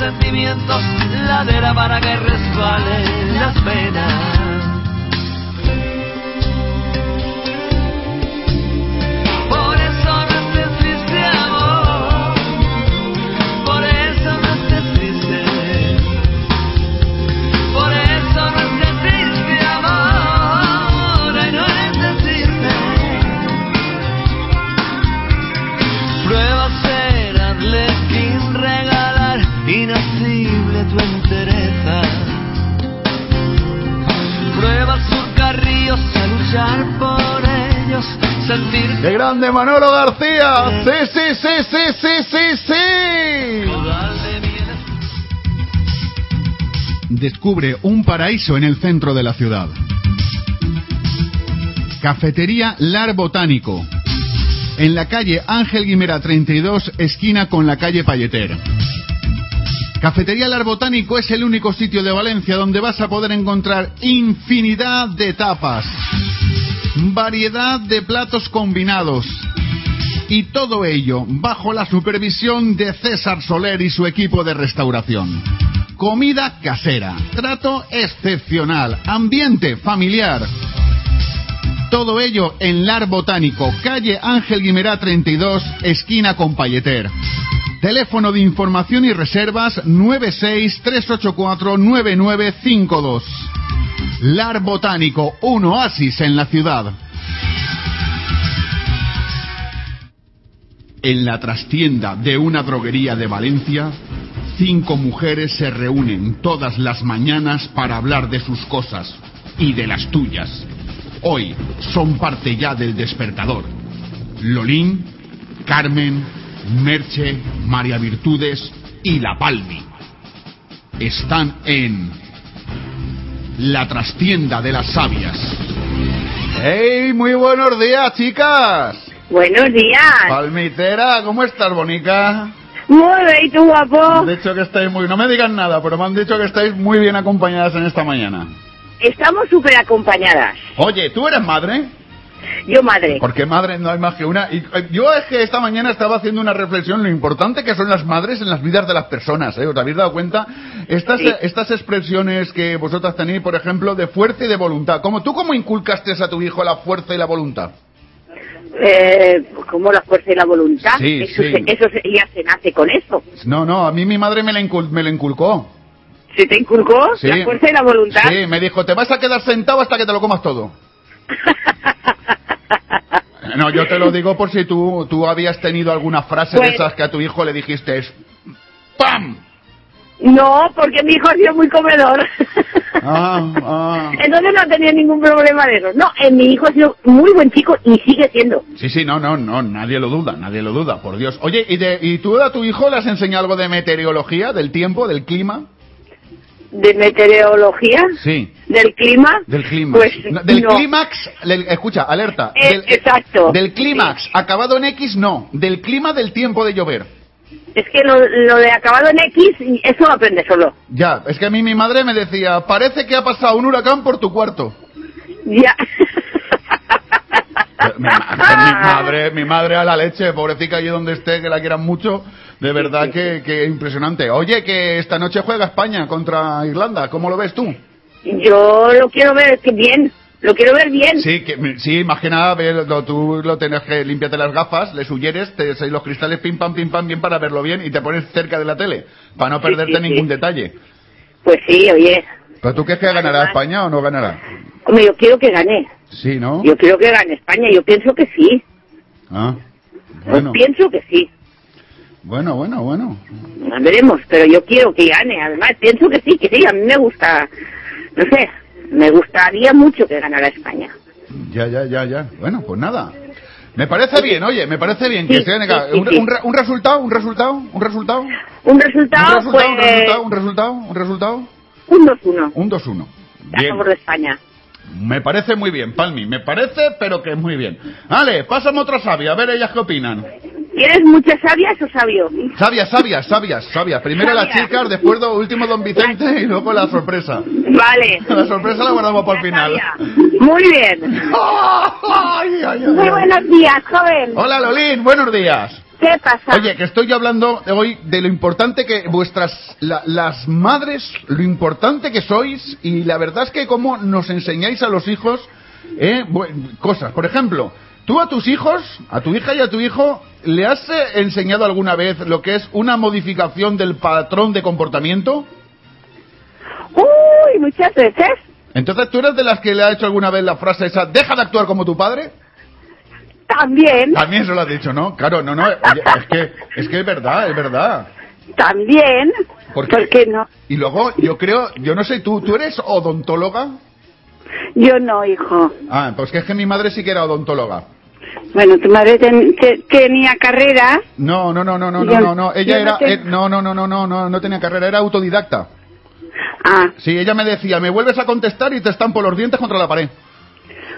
Sentimientos, ladera para que resbalen las penas. Sentir ¡Qué grande Manolo García! ¡Sí, sí, sí, sí, sí, sí, sí! Descubre un paraíso en el centro de la ciudad. Cafetería Lar Botánico. En la calle Ángel Guimera 32, esquina con la calle Palleter. Cafetería Lar Botánico es el único sitio de Valencia donde vas a poder encontrar infinidad de tapas, variedad de platos combinados y todo ello bajo la supervisión de César Soler y su equipo de restauración. Comida casera, trato excepcional, ambiente familiar. Todo ello en Lar Botánico, calle Ángel Guimerá 32, esquina con Palleter. Teléfono de información y reservas 963849952. Lar Botánico, un oasis en la ciudad. En la trastienda de una droguería de Valencia, cinco mujeres se reúnen todas las mañanas para hablar de sus cosas y de las tuyas. Hoy son parte ya del despertador. Lolín, Carmen, Merche, María Virtudes y La Palmi. Están en la trastienda de las sabias. ¡Hey! Muy buenos días, chicas. Buenos días. Palmitera, ¿cómo estás, bonica? Muy bien, ¿y tú, guapo? Me han dicho que estáis muy... No me digan nada, pero me han dicho que estáis muy bien acompañadas en esta mañana. Estamos súper acompañadas. Oye, ¿tú eres madre? Yo madre. Porque madre no hay más que una. Y eh, yo es que esta mañana estaba haciendo una reflexión lo importante que son las madres en las vidas de las personas. ¿eh? ¿Os habéis dado cuenta? Estas, Sí. estas expresiones que vosotras tenéis, por ejemplo, de fuerza y de voluntad. Como tú, ¿cómo inculcaste a tu hijo la fuerza y la voluntad? Eh, como la fuerza y la voluntad. Sí, eso, sí. se- eso se- ya se nace con eso. No, no, a mí mi madre me la, incul- me la inculcó. ¿Se te inculcó Sí. la fuerza y la voluntad? Sí, me dijo, te vas a quedar sentado hasta que te lo comas todo. No, yo te lo digo por si tú, tú habías tenido alguna frase de Pues- esas que a tu hijo le dijiste, ¡pam! No, porque mi hijo ha sido muy comedor. Ah, ah. Entonces no tenía ningún problema de eso. No, eh, mi hijo ha sido muy buen chico y sigue siendo. Sí, sí, no, no, no, nadie lo duda, nadie lo duda, por Dios. Oye, ¿y, de, ¿y tú a tu hijo le has enseñado algo de meteorología, del tiempo, del clima? ¿De meteorología? Sí, ¿Del clima? del clima. Pues No, del no. clímax, escucha, alerta. Eh, del, exacto. Del clímax, acabado en X, no. Del clima del tiempo de llover. Es que lo, lo de acabado en X, eso lo aprende solo. Ya, es que a mí mi madre me decía, parece que ha pasado un huracán por tu cuarto. Ya. (laughs) Mi, ma- mi madre, mi madre a la leche, pobrecita allí donde esté, que la quieran mucho, de verdad que, que impresionante. Oye, que esta noche juega España contra Irlanda, ¿cómo lo ves tú? Yo lo quiero ver que bien. Lo quiero ver bien. Sí, que, sí, más que nada, ve, lo- tú lo tienes que limpiarte las gafas, le sugieres, te, los cristales pim pam pim pam bien para verlo bien y te pones cerca de la tele, para no perderte sí, sí. ningún detalle. Pues sí, oye. ¿Pero tú crees que ganará España o no ganará? Hombre, yo quiero que gane. Sí, ¿no? Yo quiero que gane España. Yo pienso que sí. Ah, Yo bueno, pienso que sí. bueno, bueno, bueno. Veremos, pero yo quiero que gane. Además, pienso que sí, que sí. A mí me gusta. No sé. Me gustaría mucho que ganara España. Ya, ya, ya, ya. Bueno, pues nada. Me parece bien, oye, me parece bien que Sí, se venga. sí, sí, un, un un resultado, un resultado, un resultado. Un resultado, un resultado, un pues, resultado, un resultado, un resultado. un 2-1 Un 2-1. a favor de España. Me parece muy bien, Palmi. Me parece, pero que es muy bien. Vale, pásame otra sabia, a ver ellas qué opinan. ¿Tienes muchas sabias o sabio? Sabias, sabias, sabias, sabias. Primero las Sabias. chicas, después do- último Don Vicente y luego la sorpresa. Vale. La sorpresa la guardamos para el final. Muy bien. (laughs) Ay, ay, ay, Muy buenos días, joven. Hola, Lolín, buenos días. ¿Qué pasa? Oye, que estoy hablando hoy de lo importante que vuestras, la- las madres, lo importante que sois y la verdad es que cómo nos enseñáis a los hijos eh, cosas. Por ejemplo, tú a tus hijos, a tu hija y a tu hijo, ¿le has eh, enseñado alguna vez lo que es una modificación del patrón de comportamiento? Uy, muchas veces. Entonces, ¿tú eres de las que le ha hecho alguna vez la frase esa, deja de actuar como tu padre? También. También se lo has dicho, ¿no? Claro, no, no, oye, es que, es que es verdad, es verdad. También. Porque- ¿Por qué no? Y luego, yo creo, yo no sé, ¿tú, ¿tú eres odontóloga? Yo no, hijo. Ah, pues que es que mi madre sí que era odontóloga. Bueno, tu madre ten- te- tenía carrera. No, no, no, no, no, no, no, no, ella no era, te- eh, no, no, no, no, no, no, no tenía carrera, era autodidacta. Ah. Sí, ella me decía, me vuelves a contestar y te estampo los dientes contra la pared.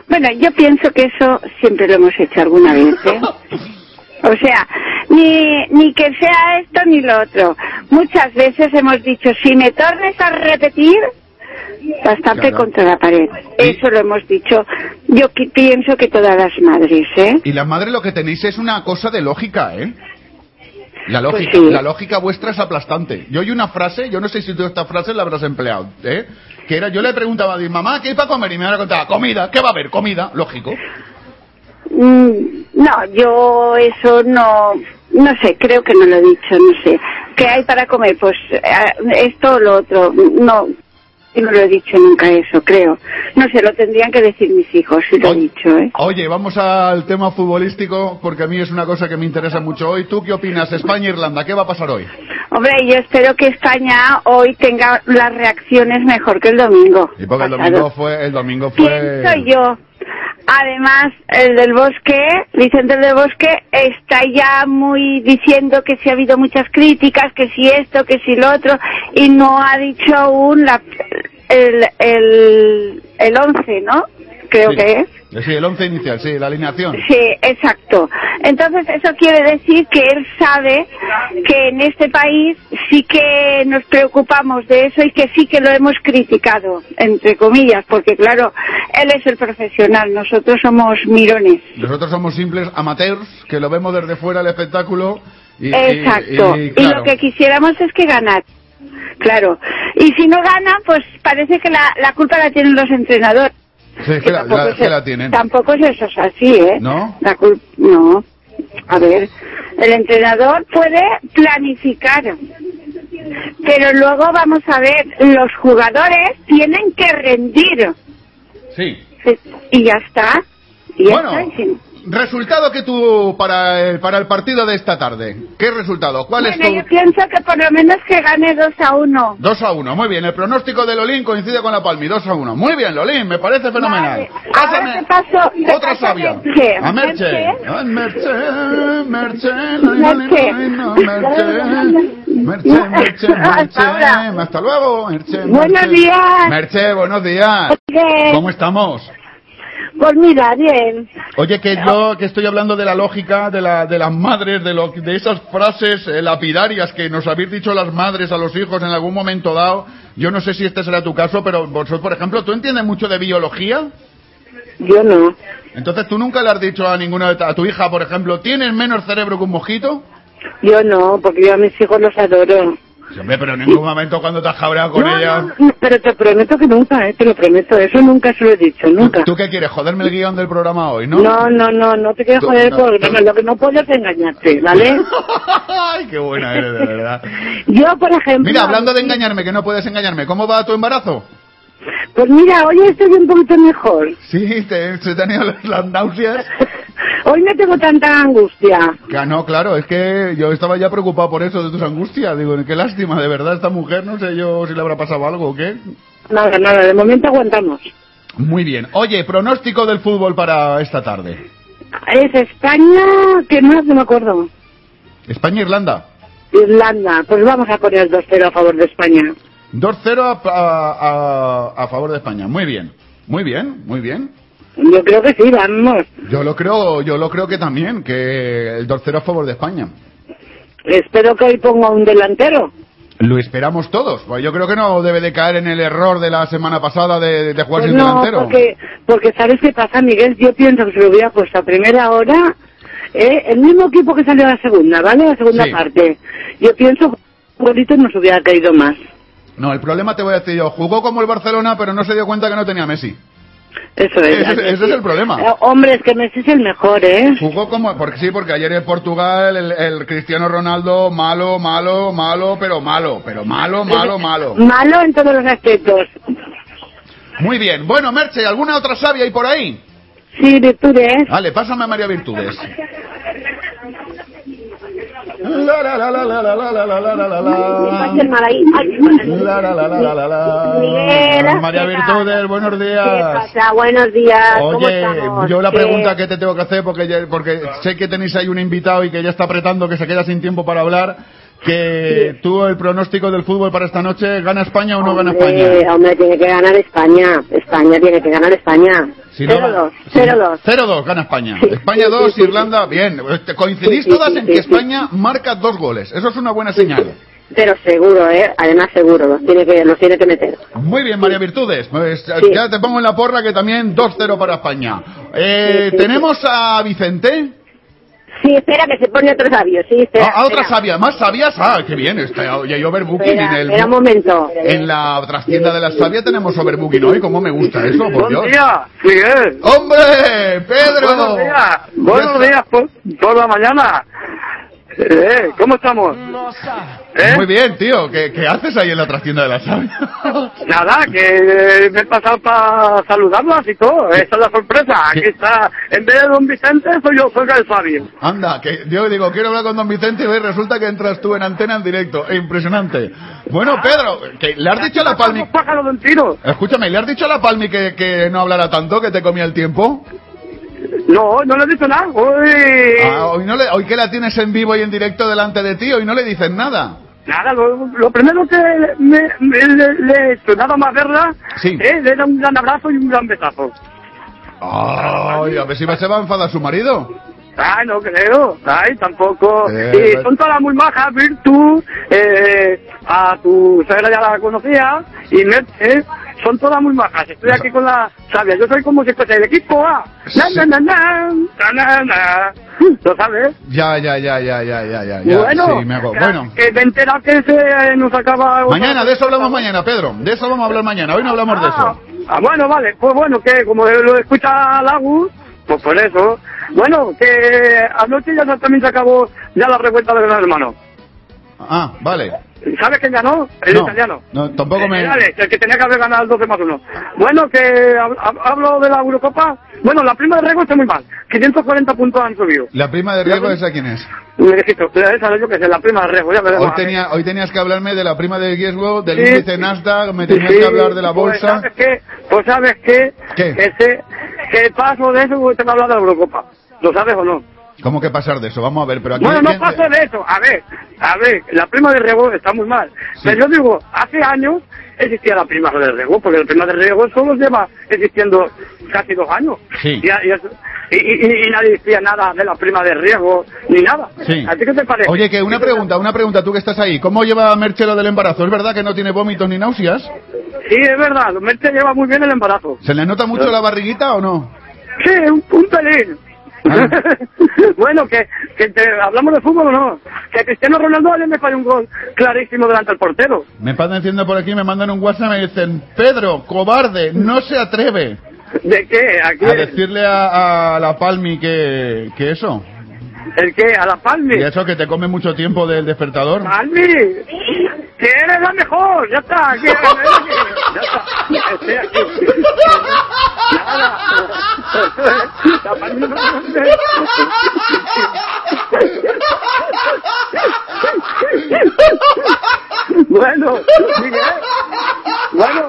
Bueno, yo pienso que eso siempre lo hemos hecho alguna vez, ¿eh? (laughs) O sea, ni, ni que sea esto ni lo otro. Muchas veces hemos dicho, si me tornes a repetir, bastante Claro. contra la pared. Eso lo hemos dicho. Yo pienso que todas las madres, ¿eh? Y las madres lo que tenéis es una cosa de lógica, ¿eh? La lógica, Pues sí. la lógica vuestra es aplastante. Yo oí una frase, yo no sé si tú esta frase la habrás empleado, ¿eh? Que era, yo le preguntaba a mi mamá, ¿qué hay para comer? Y me contaba, comida, ¿qué va a haber? Comida, lógico. Mm, no, yo eso no, no sé, creo que no lo he dicho, no sé. ¿Qué hay para comer? Pues eh, esto o lo otro. No, yo no lo he dicho nunca eso, creo. No sé, lo tendrían que decir mis hijos, si lo he dicho, ¿eh? Oye, vamos al tema futbolístico, porque a mí es una cosa que me interesa mucho hoy. ¿Tú qué opinas? España-Irlanda, ¿qué va a pasar hoy? Hombre, yo espero que España hoy tenga las reacciones mejor que el domingo. Y porque el domingo fue, el domingo fue... Pienso yo. Además, el del Bosque, Vicente del Bosque, está ya muy diciendo que si ha habido muchas críticas, que si esto, que si lo otro, y no ha dicho aún la, el, el, el 11, ¿no? Creo Sí. que es. Sí, el once inicial, sí, la alineación. Sí, exacto. Entonces eso quiere decir que él sabe que en este país sí que nos preocupamos de eso y que sí que lo hemos criticado, entre comillas, porque claro, él es el profesional, nosotros somos mirones. Nosotros somos simples amateurs que lo vemos desde fuera el espectáculo y, Exacto. y, Y, claro, lo que quisiéramos es que ganar. Claro. Y si no gana, pues parece que la, la culpa la tienen los entrenadores. sí, que la, la- es- que la tienen. Tampoco es eso es así, ¿eh? ¿No? La no. A ver, el entrenador puede planificar, pero luego vamos a ver, los jugadores tienen que rendir Sí. y ya está. Y ya Bueno, está, y sin- resultado que tú para el, para el partido de esta tarde. ¿Qué resultado? ¿Cuál Bueno, es tu...? yo pienso que por lo menos que gane 2 a 1. 2 a 1, muy bien. El pronóstico de Lolín coincide con la Palmi, 2 a 1. Muy bien, Lolín, me parece fenomenal. Ahora te paso, Otra sabia. Merche. A Merche. Merche. Merche, Merche, Merche. Merche, Merche, Merche, Merche. Hasta luego, Merche. Buenos Merche. días. Merche, buenos días. ¿Cómo estamos? Pues mira, bien. Oye, que yo que estoy hablando de la lógica de, la, de las madres, de, lo, de esas frases eh, lapidarias que nos habéis dicho las madres a los hijos en algún momento dado. Yo no sé si este será tu caso, pero vosotros, por ejemplo, ¿tú entiendes mucho de biología? Yo no. Entonces, ¿tú nunca le has dicho a ninguna a tu hija, por ejemplo, tienes menos cerebro que un mosquito? Yo no, porque yo a mis hijos los adoro. Hombre, pero en ningún momento cuando te has cabreado con No, ella... no, no, pero te prometo que nunca, eh, te lo prometo. Eso nunca se lo he dicho, nunca. ¿Tú qué quieres? ¿Joderme el guion del programa hoy, no? No, no, no, no te quiero Tú- joder el programa. Lo que no puedo es engañarte, ¿vale? (laughs) Ay, qué buena eres, de verdad. Yo, por ejemplo... Mira, hablando de engañarme, que no puedes engañarme, ¿cómo va tu embarazo? Pues mira, hoy estoy un poquito mejor. Sí, te, se te han ido las, náuseas. (laughs) Hoy no tengo tanta angustia. Que no, claro, es que yo estaba ya preocupado por eso, de tus angustias. Digo, qué lástima, de verdad, esta mujer, no sé yo si le habrá pasado algo o qué. Nada, nada, de momento aguantamos. Muy bien. Oye, pronóstico del fútbol para esta tarde. Es España, ¿qué más? No me acuerdo. España-Irlanda. Irlanda, pues vamos a poner 2-0 a favor de España. 2-0 a, a- a- a favor de España. Muy bien. Muy bien, muy bien. Yo creo que sí, vamos. Yo lo creo, yo lo creo que también, que el 2-0 a favor de España. Espero que hoy ponga un delantero. Lo esperamos todos. Pues yo creo que no debe de caer en el error de la semana pasada de, de jugar Pues sin no, delantero. porque, porque ¿sabes qué pasa, Miguel? Yo pienso que se lo hubiera puesto a primera hora ¿eh? el mismo equipo que salió a la segunda, ¿vale? La segunda Sí. parte. Yo pienso que golito nos hubiera caído más. No, el problema te voy a decir yo. Jugó como el Barcelona, pero no se dio cuenta que no tenía Messi. Eso es. Ese, ese es el problema. Eh, hombre, es que Messi es el mejor, ¿eh? Jugó como, porque sí, porque ayer en Portugal el, el Cristiano Ronaldo malo, malo, malo, pero malo, pero malo, malo, malo. Malo en todos los aspectos. Muy bien. Bueno, Merche, ¿alguna otra sabia hay por ahí? Sí, virtudes. Vale, pásame a María Virtudes. La, la, la, la, la, la, la, la, la, la, la, la. La, la, la, la, la, la, la. Miguel, María. Virtudes, buenos ¿Qué días. pasa? Buenos días. ¿Cómo Oye, yo la ¿Qué- pregunta que te tengo que hacer, porque, porque sé que tenéis ahí un invitado y que ya está apretando, que se queda sin tiempo para hablar. Que tú el pronóstico del fútbol para esta noche, ¿gana España o no gana Hombre, España? hombre, tiene que ganar España. España tiene que ganar España. Si no 0-2, si no- 0-2. 0-2 gana España. España 2, Irlanda, bien. Coincidís Sí, sí, todas sí, en sí, que sí. España marca dos goles. Eso es una buena señal. Pero seguro, ¿eh? Además seguro, los tiene que, los tiene que meter. Muy bien, María Virtudes. Pues ya te pongo en la porra que también 2-0 para España. Eh, Sí, sí, Tenemos a Vicente. Sí, espera que se pone otro sabio, sí, espera. A, a otra espera. sabia, más sabias. Ah, qué bien. Está, ya hay overbooking Espera, en el. espera un momento. En la trastienda de la sabia tenemos overbooking hoy. ¿Cómo me gusta eso? Por Dios. Miguel. ¡Hombre! ¡Pedro! Buenos días. Buenos días por, por la mañana. Eh, ¿Cómo estamos? ¿Eh? Muy bien, tío. ¿Qué, qué haces ahí en la trastienda de la sabia? (laughs) Nada, que me he pasado para saludarlas y todo. Esa es la sorpresa. Aquí está. En vez de don Vicente, soy yo, soy el Fabio. Anda, que yo digo, quiero hablar con don Vicente y ve, resulta que entras tú en antena en directo. Eh, Impresionante. Bueno, Pedro, que le has dicho a la Palmi... Escúchame, ¿le has dicho a la Palmi que, que no hablara tanto, que te comía el tiempo? No, no le he dicho nada. Hoy... Ah, hoy, no le, hoy que la tienes en vivo y en directo delante de ti, hoy no le dices nada. Nada, lo, lo primero que me, me- le, le he nada más verla, Sí. eh, le da un gran abrazo y un gran besazo. Ay, a ver si se va a enfadar su marido. Ay, no creo. Ay, tampoco. Eh, y son todas muy majas, Virtu, eh, a tu suegra ya la conocía, y Merche, son todas muy majas. Estoy aquí con la sabia. Yo soy como si fuese el equipo A. Na, na, na, na. ¿Lo sabes? Ya, ya, ya, ya, ya, ya, ya. bueno, Sí, me hago. que- Bueno, que me he enterado que se nos acaba... mañana, de eso hablamos mañana, Pedro. De eso vamos a hablar mañana. Hoy no hablamos de eso. Ah, bueno, vale. Pues bueno, que como lo escucha Lagus, pues por eso. Bueno, que anoche ya también se acabó ya la revuelta de Gran Hermano. Ah, vale. ¿Sabes quién ganó? El No, italiano. No, tampoco me... Eh, el que tenía que haber ganado el 12 más 1. Bueno, que hab- hab- hablo de la Eurocopa. Bueno, la prima de riesgo está muy mal. 540 puntos han subido. La prima de riesgo, ¿esa quién es? Me dijiste, esa yo que sé, la prima de riesgo, ya veremos. Hoy, tenía, hoy tenías que hablarme de la prima de riesgo, del Sí. índice Nasdaq, me tenías Sí, que hablar de la Pues bolsa. sabes qué, pues sabes qué, ¿Qué? que, sé, que paso de eso porque te a hablar de la Eurocopa. ¿Lo sabes o no? ¿Cómo que pasar de eso? Vamos a ver, pero aquí... Bueno, no ¿quién- paso de eso. A ver, a ver, la prima de riesgo está muy mal. Pero yo digo, hace años existía la prima de riesgo, porque la prima de riesgo solo lleva existiendo casi dos años. Sí. Y, y y- nadie decía nada de la prima de riesgo, ni nada. Sí. ¿A ti qué te parece? Oye, que una pregunta, una pregunta, tú que estás ahí. ¿Cómo lleva Merche lo del embarazo? ¿Es verdad que no tiene vómitos ni náuseas? Sí, es verdad, Merche lleva muy bien el embarazo. ¿Se le nota mucho la barriguita o no? Sí, un, un pelín. Bueno, que, que te- hablamos de fútbol o no. Que Cristiano Ronaldo ayer me falló un gol clarísimo delante del portero. Me están diciendo por aquí, me mandan un WhatsApp y me dicen, Pedro, cobarde, no se atreve ¿De qué? ¿A qué? a decirle a, a la Palmi que, que eso. ¿El qué? ¿A la Palmi? Y eso que te come mucho tiempo del despertador. ¡Palmi! ¡Que eres la mejor! ¡Ya está! ¡Ya está! Estoy aquí. Bueno, Miguel. Bueno,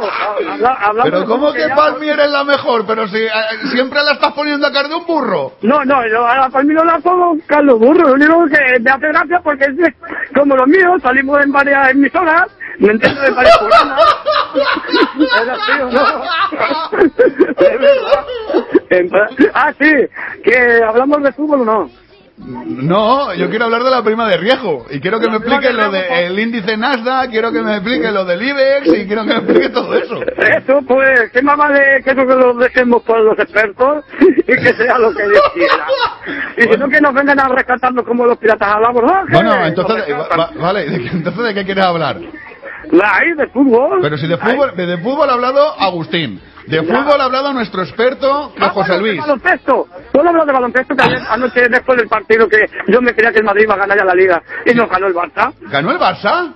habla, hablamos Pero ¿cómo fútbol que ya- Palmi eres la mejor? Pero si eh, siempre la estás poniendo a cara de un burro. No, no, yo a la Palmi no la pongo Carlos Burro. Lo único que me hace gracia porque es como los míos, salimos en varias emisoras, me entiendo en varios programas. (laughs) Es así, ¿o no? Es (laughs) verdad. En- Ah, sí, que hablamos de fútbol o no. No, yo quiero hablar de la prima de riesgo. Y quiero que me explique lo del índice Nasdaq, quiero que me explique lo del IBEX y quiero que me explique todo eso. Eso, pues, qué más vale que eso que lo dejemos por los expertos (laughs) y que sea lo que Dios quiera. Y si no, que nos vengan a rescatarnos como los piratas al abordaje. Bueno, entonces, va- va- vale, ¿de entonces ¿de qué quieres hablar? Ahí, de fútbol. Pero si de fútbol, de, de fútbol ha hablado Agustín, de fútbol ha hablado nuestro experto Ah, José Luis. de baloncesto. ¿Puedo hablar de baloncesto? Que ayer, anoche, después del partido, que yo me creía que el Madrid iba a ganar ya la Liga y nos ganó el Barça. ¿Ganó el Barça?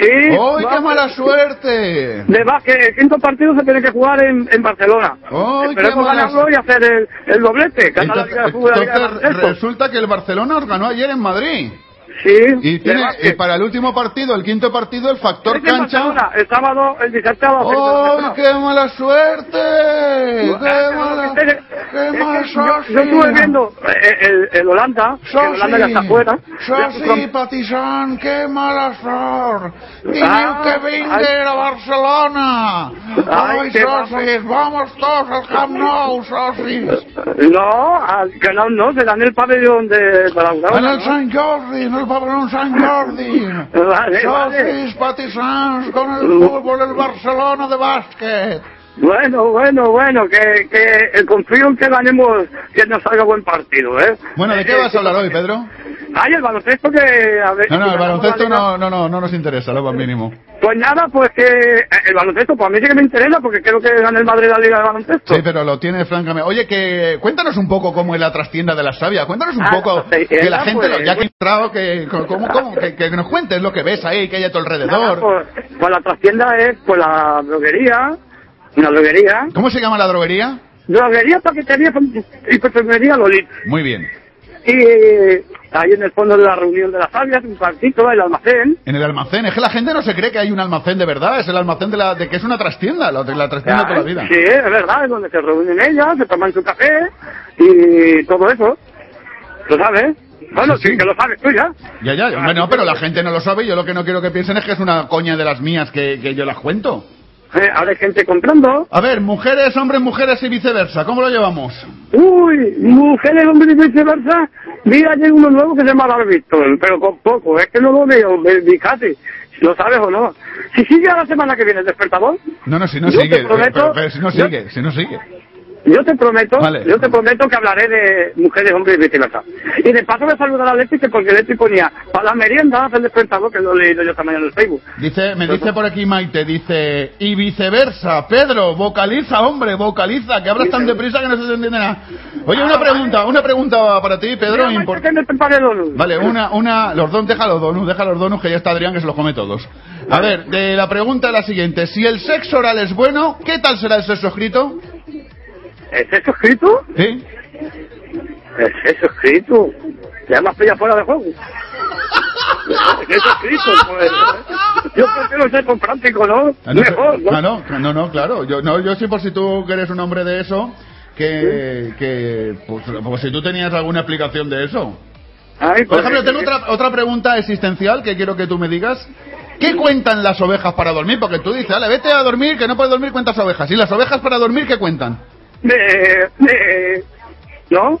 Sí. ¡Ay, qué mala suerte! Va, que el quinto partido se tiene que jugar en, en Barcelona. ¡Ay, qué mala ganarlo y hacer el, el doblete. Ganar la Liga de Entonces, Fútbol y la Liga de entonces resulta que el Barcelona os ganó ayer en Madrid. Sí. Y tiene y para el último partido, el quinto partido, el factor cancha. Barcelona, El sábado, el 17 a las seis de la ¡Oh, qué mala suerte! ¡Qué mala, qué mala yo, yo estuve viendo eh, el, el Holanda, que el Holanda ya está fuera. Sosi, Patissant, qué mala. Teniu Ah, que vindre a Barcelona. Ay, socis, vamos todos al Camp Nou, socis. No, al canal no, será en el pabellón de, la En el ¿no? Sant Jordi, en el pabellón Sant Jordi. Vale, socis, vale. Patissants, con el fútbol, el Barcelona de básquet. Bueno, bueno, bueno, que, que eh, confío en que ganemos, que nos salga buen partido, ¿eh? Bueno, ¿de qué Eh, vas a hablar hoy, Pedro? Ay, el baloncesto que... A ver, No, no, el baloncesto no, no, no, no nos interesa, lo más mínimo. Pues nada, pues que eh, el baloncesto, pues a mí sí que me interesa porque creo que gane el Madrid la Liga de Baloncesto. Sí, pero lo tiene francamente. Oye, que cuéntanos un poco cómo es la trastienda de la savia. Cuéntanos un Ah, poco que la gente, pues, lo- ya que ha entrado, que, cómo, cómo, que, que nos cuentes lo que ves ahí, que hay a tu Nada, alrededor. pues, pues la trastienda es pues la droguería, una droguería, ¿Cómo se llama la droguería? droguería, paquetería y perfumería Lolit. Muy bien. Y eh, ahí en el fondo de la reunión de las sabias, un cuartito, el almacén. En el almacén. Es que la gente no se cree que hay un almacén de verdad. Es el almacén de, la, de que es una trastienda, la, la trastienda de toda la vida. Sí, es verdad, es donde se reúnen ellas, se toman su café y todo eso. ¿Lo sabes? Bueno, sí, que lo sabes tú ya. Ya, ya. Bueno, pero la gente no lo sabe. Yo lo que no quiero que piensen es que es una coña de las mías que, que yo las cuento. Eh, ahora hay gente comprando. A ver, mujeres, hombres, mujeres y viceversa. ¿Cómo lo llevamos? Uy, mujeres, hombres y viceversa. Mira, hay uno nuevo que se llama Víctor, pero con poco. Es que no lo veo, me- fíjate. Lo sabes o no. Si sigue a la semana que viene el despertador, No, no, si no Yo sigue. prometo- pero, pero si no yo- sigue, si no sigue. Yo te prometo, Vale. yo te prometo que hablaré de mujeres, hombres y viceversa. Y de paso a saludar a Leti, que porque Leti ponía para la merienda el despertador, que lo he leído yo esta mañana en el Facebook. Dice, me dice por aquí Maite, dice, y viceversa, Pedro, vocaliza, hombre, vocaliza, que hablas tan deprisa que no se te entiende nada. Oye, una pregunta, una pregunta para ti, Pedro, Mira, impor- que me prepare el donut. Vale, una, una, los donuts, deja los donuts, deja los donuts, que ya está Adrián que se los come todos. A ver, de la pregunta es la siguiente, si el sexo oral es bueno, ¿qué tal será el sexo escrito? ¿Es eso escrito? ¿Sí? ¿Es eso escrito? Ya más pilla fuera de juego. ¿Es eso escrito? Pues, yo prefiero ser con práctico, ¿no? Ah, no, Mejor, ¿no? ah, no, no, no, claro. Yo, no, yo sí, por si tú eres un hombre de eso, que, que pues, pues si tú tenías alguna explicación de eso. Ay, Por pues, ejemplo, tengo otra, otra pregunta existencial que quiero que tú me digas. ¿Qué cuentan las ovejas para dormir? Porque tú dices, vale, vete a dormir, que no puedes dormir, cuentas ovejas. ¿Y las ovejas para dormir qué cuentan? De, de, ¿no?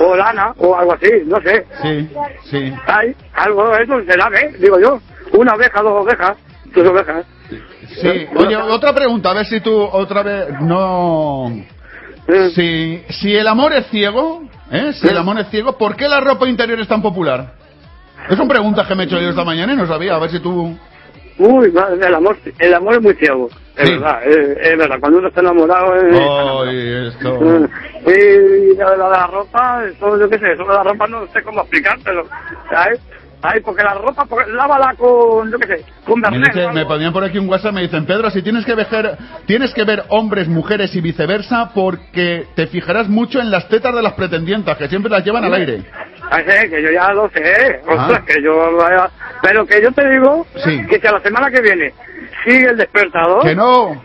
O lana, o algo así, no sé. Sí, sí. Hay algo de eso, será, ¿eh? Digo yo. Una oveja, dos ovejas, dos ovejas. Sí, oye, otra pregunta, a ver si tú otra vez no... Si, si el amor es ciego, ¿eh? Si el amor es ciego, ¿por qué la ropa interior es tan popular? Es una pregunta que me he hecho yo esta mañana y no sabía, a ver si tú... Uy, madre, el amor, el amor es muy ciego. Es verdad, es, es verdad. Cuando uno está enamorado es... Ay, esto... (laughs) Y la, la, la ropa, eso yo qué sé, eso de la ropa no sé cómo explicártelo, ¿sabes? Ay, porque la ropa, porque, lávala con, yo qué sé, con Me, Bernet, dice- ¿no? me ponían por aquí un WhatsApp, me dicen, Pedro, si tienes que ver, tienes que ver hombres, mujeres y viceversa, porque te fijarás mucho en las tetas de las pretendientas, que siempre las llevan al aire. Ay, sí, que yo ya lo sé, Ah. que yo. Pero que yo te digo Sí. que si a la semana que viene sigue el despertador... Que no,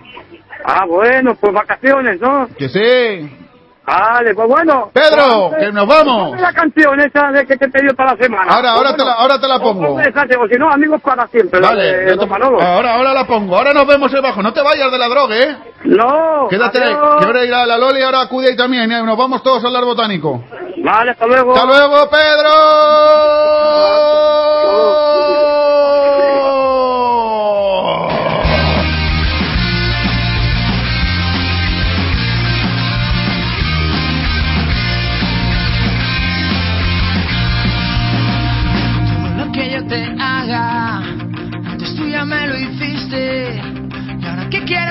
Ah, bueno, pues vacaciones, ¿no? que sí. Vale, pues bueno. Pedro, Pues, que nos vamos. la canción esa de que te he pedido para la semana. Ahora, ahora bueno, te la- ahora te la o pongo. o si no, amigos para siempre. Vale, de te- ahora, ahora la pongo, ahora nos vemos debajo, no te vayas de la droga, ¿eh? No. Quédate ahí, adiós. que ahora irá la Loli, ahora acude ahí también, ¿eh? nos vamos todos al lar botánico. Vale, hasta luego. ¡Hasta luego, Pedro!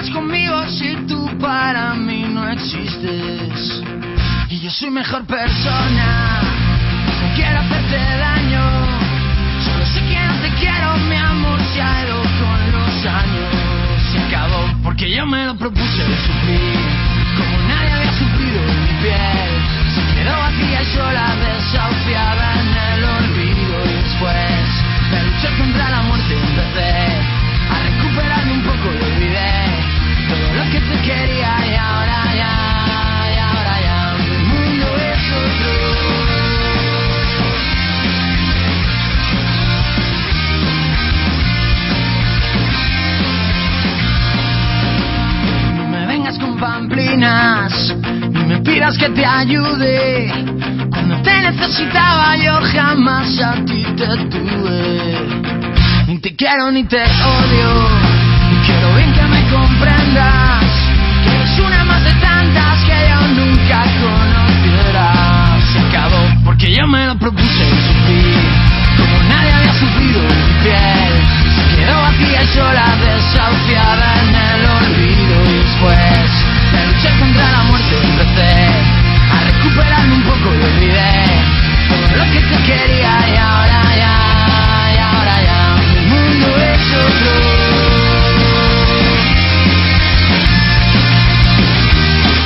vienes conmigo si tú para mí no existes. Y yo soy mejor persona, no quiero hacerte daño. Solo sé que no te quiero, mi amor se ha ido con los años. Se acabó porque yo me lo propuse de sufrir, como nadie había sufrido en mi piel. Se quedó vacía y sola, desahuciada en el olvido. Y después de luchar contra la muerte empecé. Pidas que te ayude. Cuando te necesitaba yo jamás a ti te tuve. Ni te quiero ni te odio. Y quiero bien que me comprendas. Que eres una más de tantas que yo nunca conociera. Se acabó porque yo me lo propuse y sufrí. Como nadie había sufrido mi piel. Se quedó vacía y sola, desahuciada en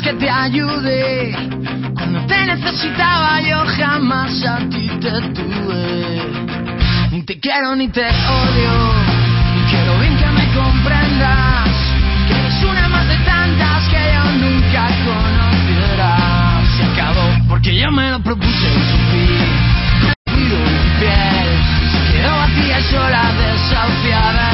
que te ayude. Cuando te necesitaba yo jamás a ti te tuve. Ni te quiero ni te odio, y quiero bien que me comprendas. Yo me lo propuse. Ruido en mi piel, quedó vacía sola, desahuciada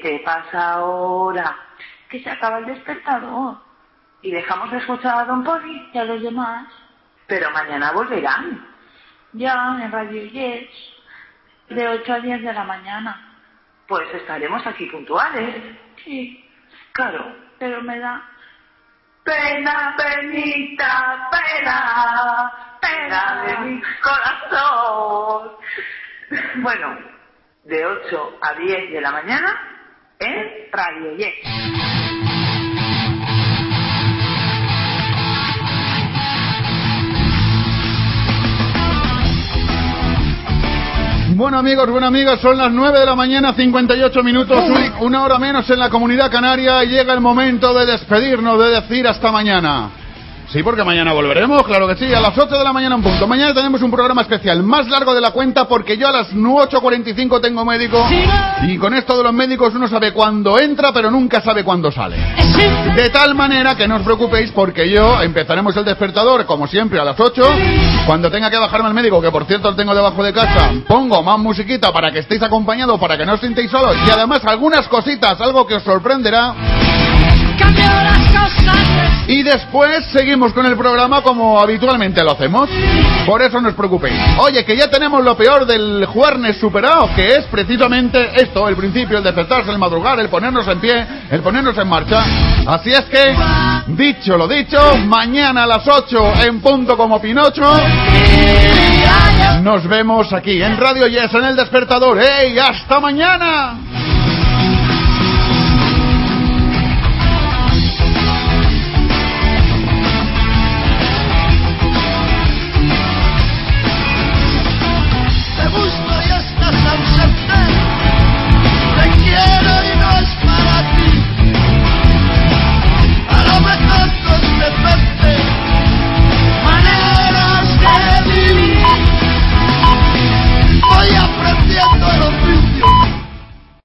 ¿Qué pasa ahora? Que se acaba el despertador. Y dejamos de escuchar a Don Poli y a los demás. Pero mañana volverán. Ya en Radio Yes. De 8 a 10 de la mañana. Pues estaremos aquí puntuales. Sí. Claro, pero me da pena, penita, pena, pena de mi corazón. Bueno, de 8 a 10 de la mañana en Radio Yes. Bueno amigos, bueno amigos, son las 9 de la mañana, 58 minutos, un- una hora menos en la comunidad canaria y llega el momento de despedirnos, de decir hasta mañana. Sí, porque mañana volveremos, claro que sí, a las 8 de la mañana en punto. Mañana tenemos un programa especial, más largo de la cuenta porque yo a las 8.45 tengo médico y con esto de los médicos uno sabe cuándo entra pero nunca sabe cuándo sale. De tal manera que no os preocupéis porque yo empezaremos el despertador como siempre a las 8. Cuando tenga que bajarme al médico, que por cierto lo tengo debajo de casa, pongo más musiquita para que estéis acompañados, para que no os sintáis solos y además algunas cositas, algo que os sorprenderá. Y después seguimos con el programa como habitualmente lo hacemos. Por eso no os preocupéis. Oye, que ya tenemos lo peor del jueves superado, que es precisamente esto, el principio, el despertarse, el madrugar, el ponernos en pie, el ponernos en marcha. Así es que, dicho lo dicho, mañana a las 8 en punto como Pinocho. Nos vemos aquí en Radio Yes en el despertador. ¡Ey! ¡Hasta mañana!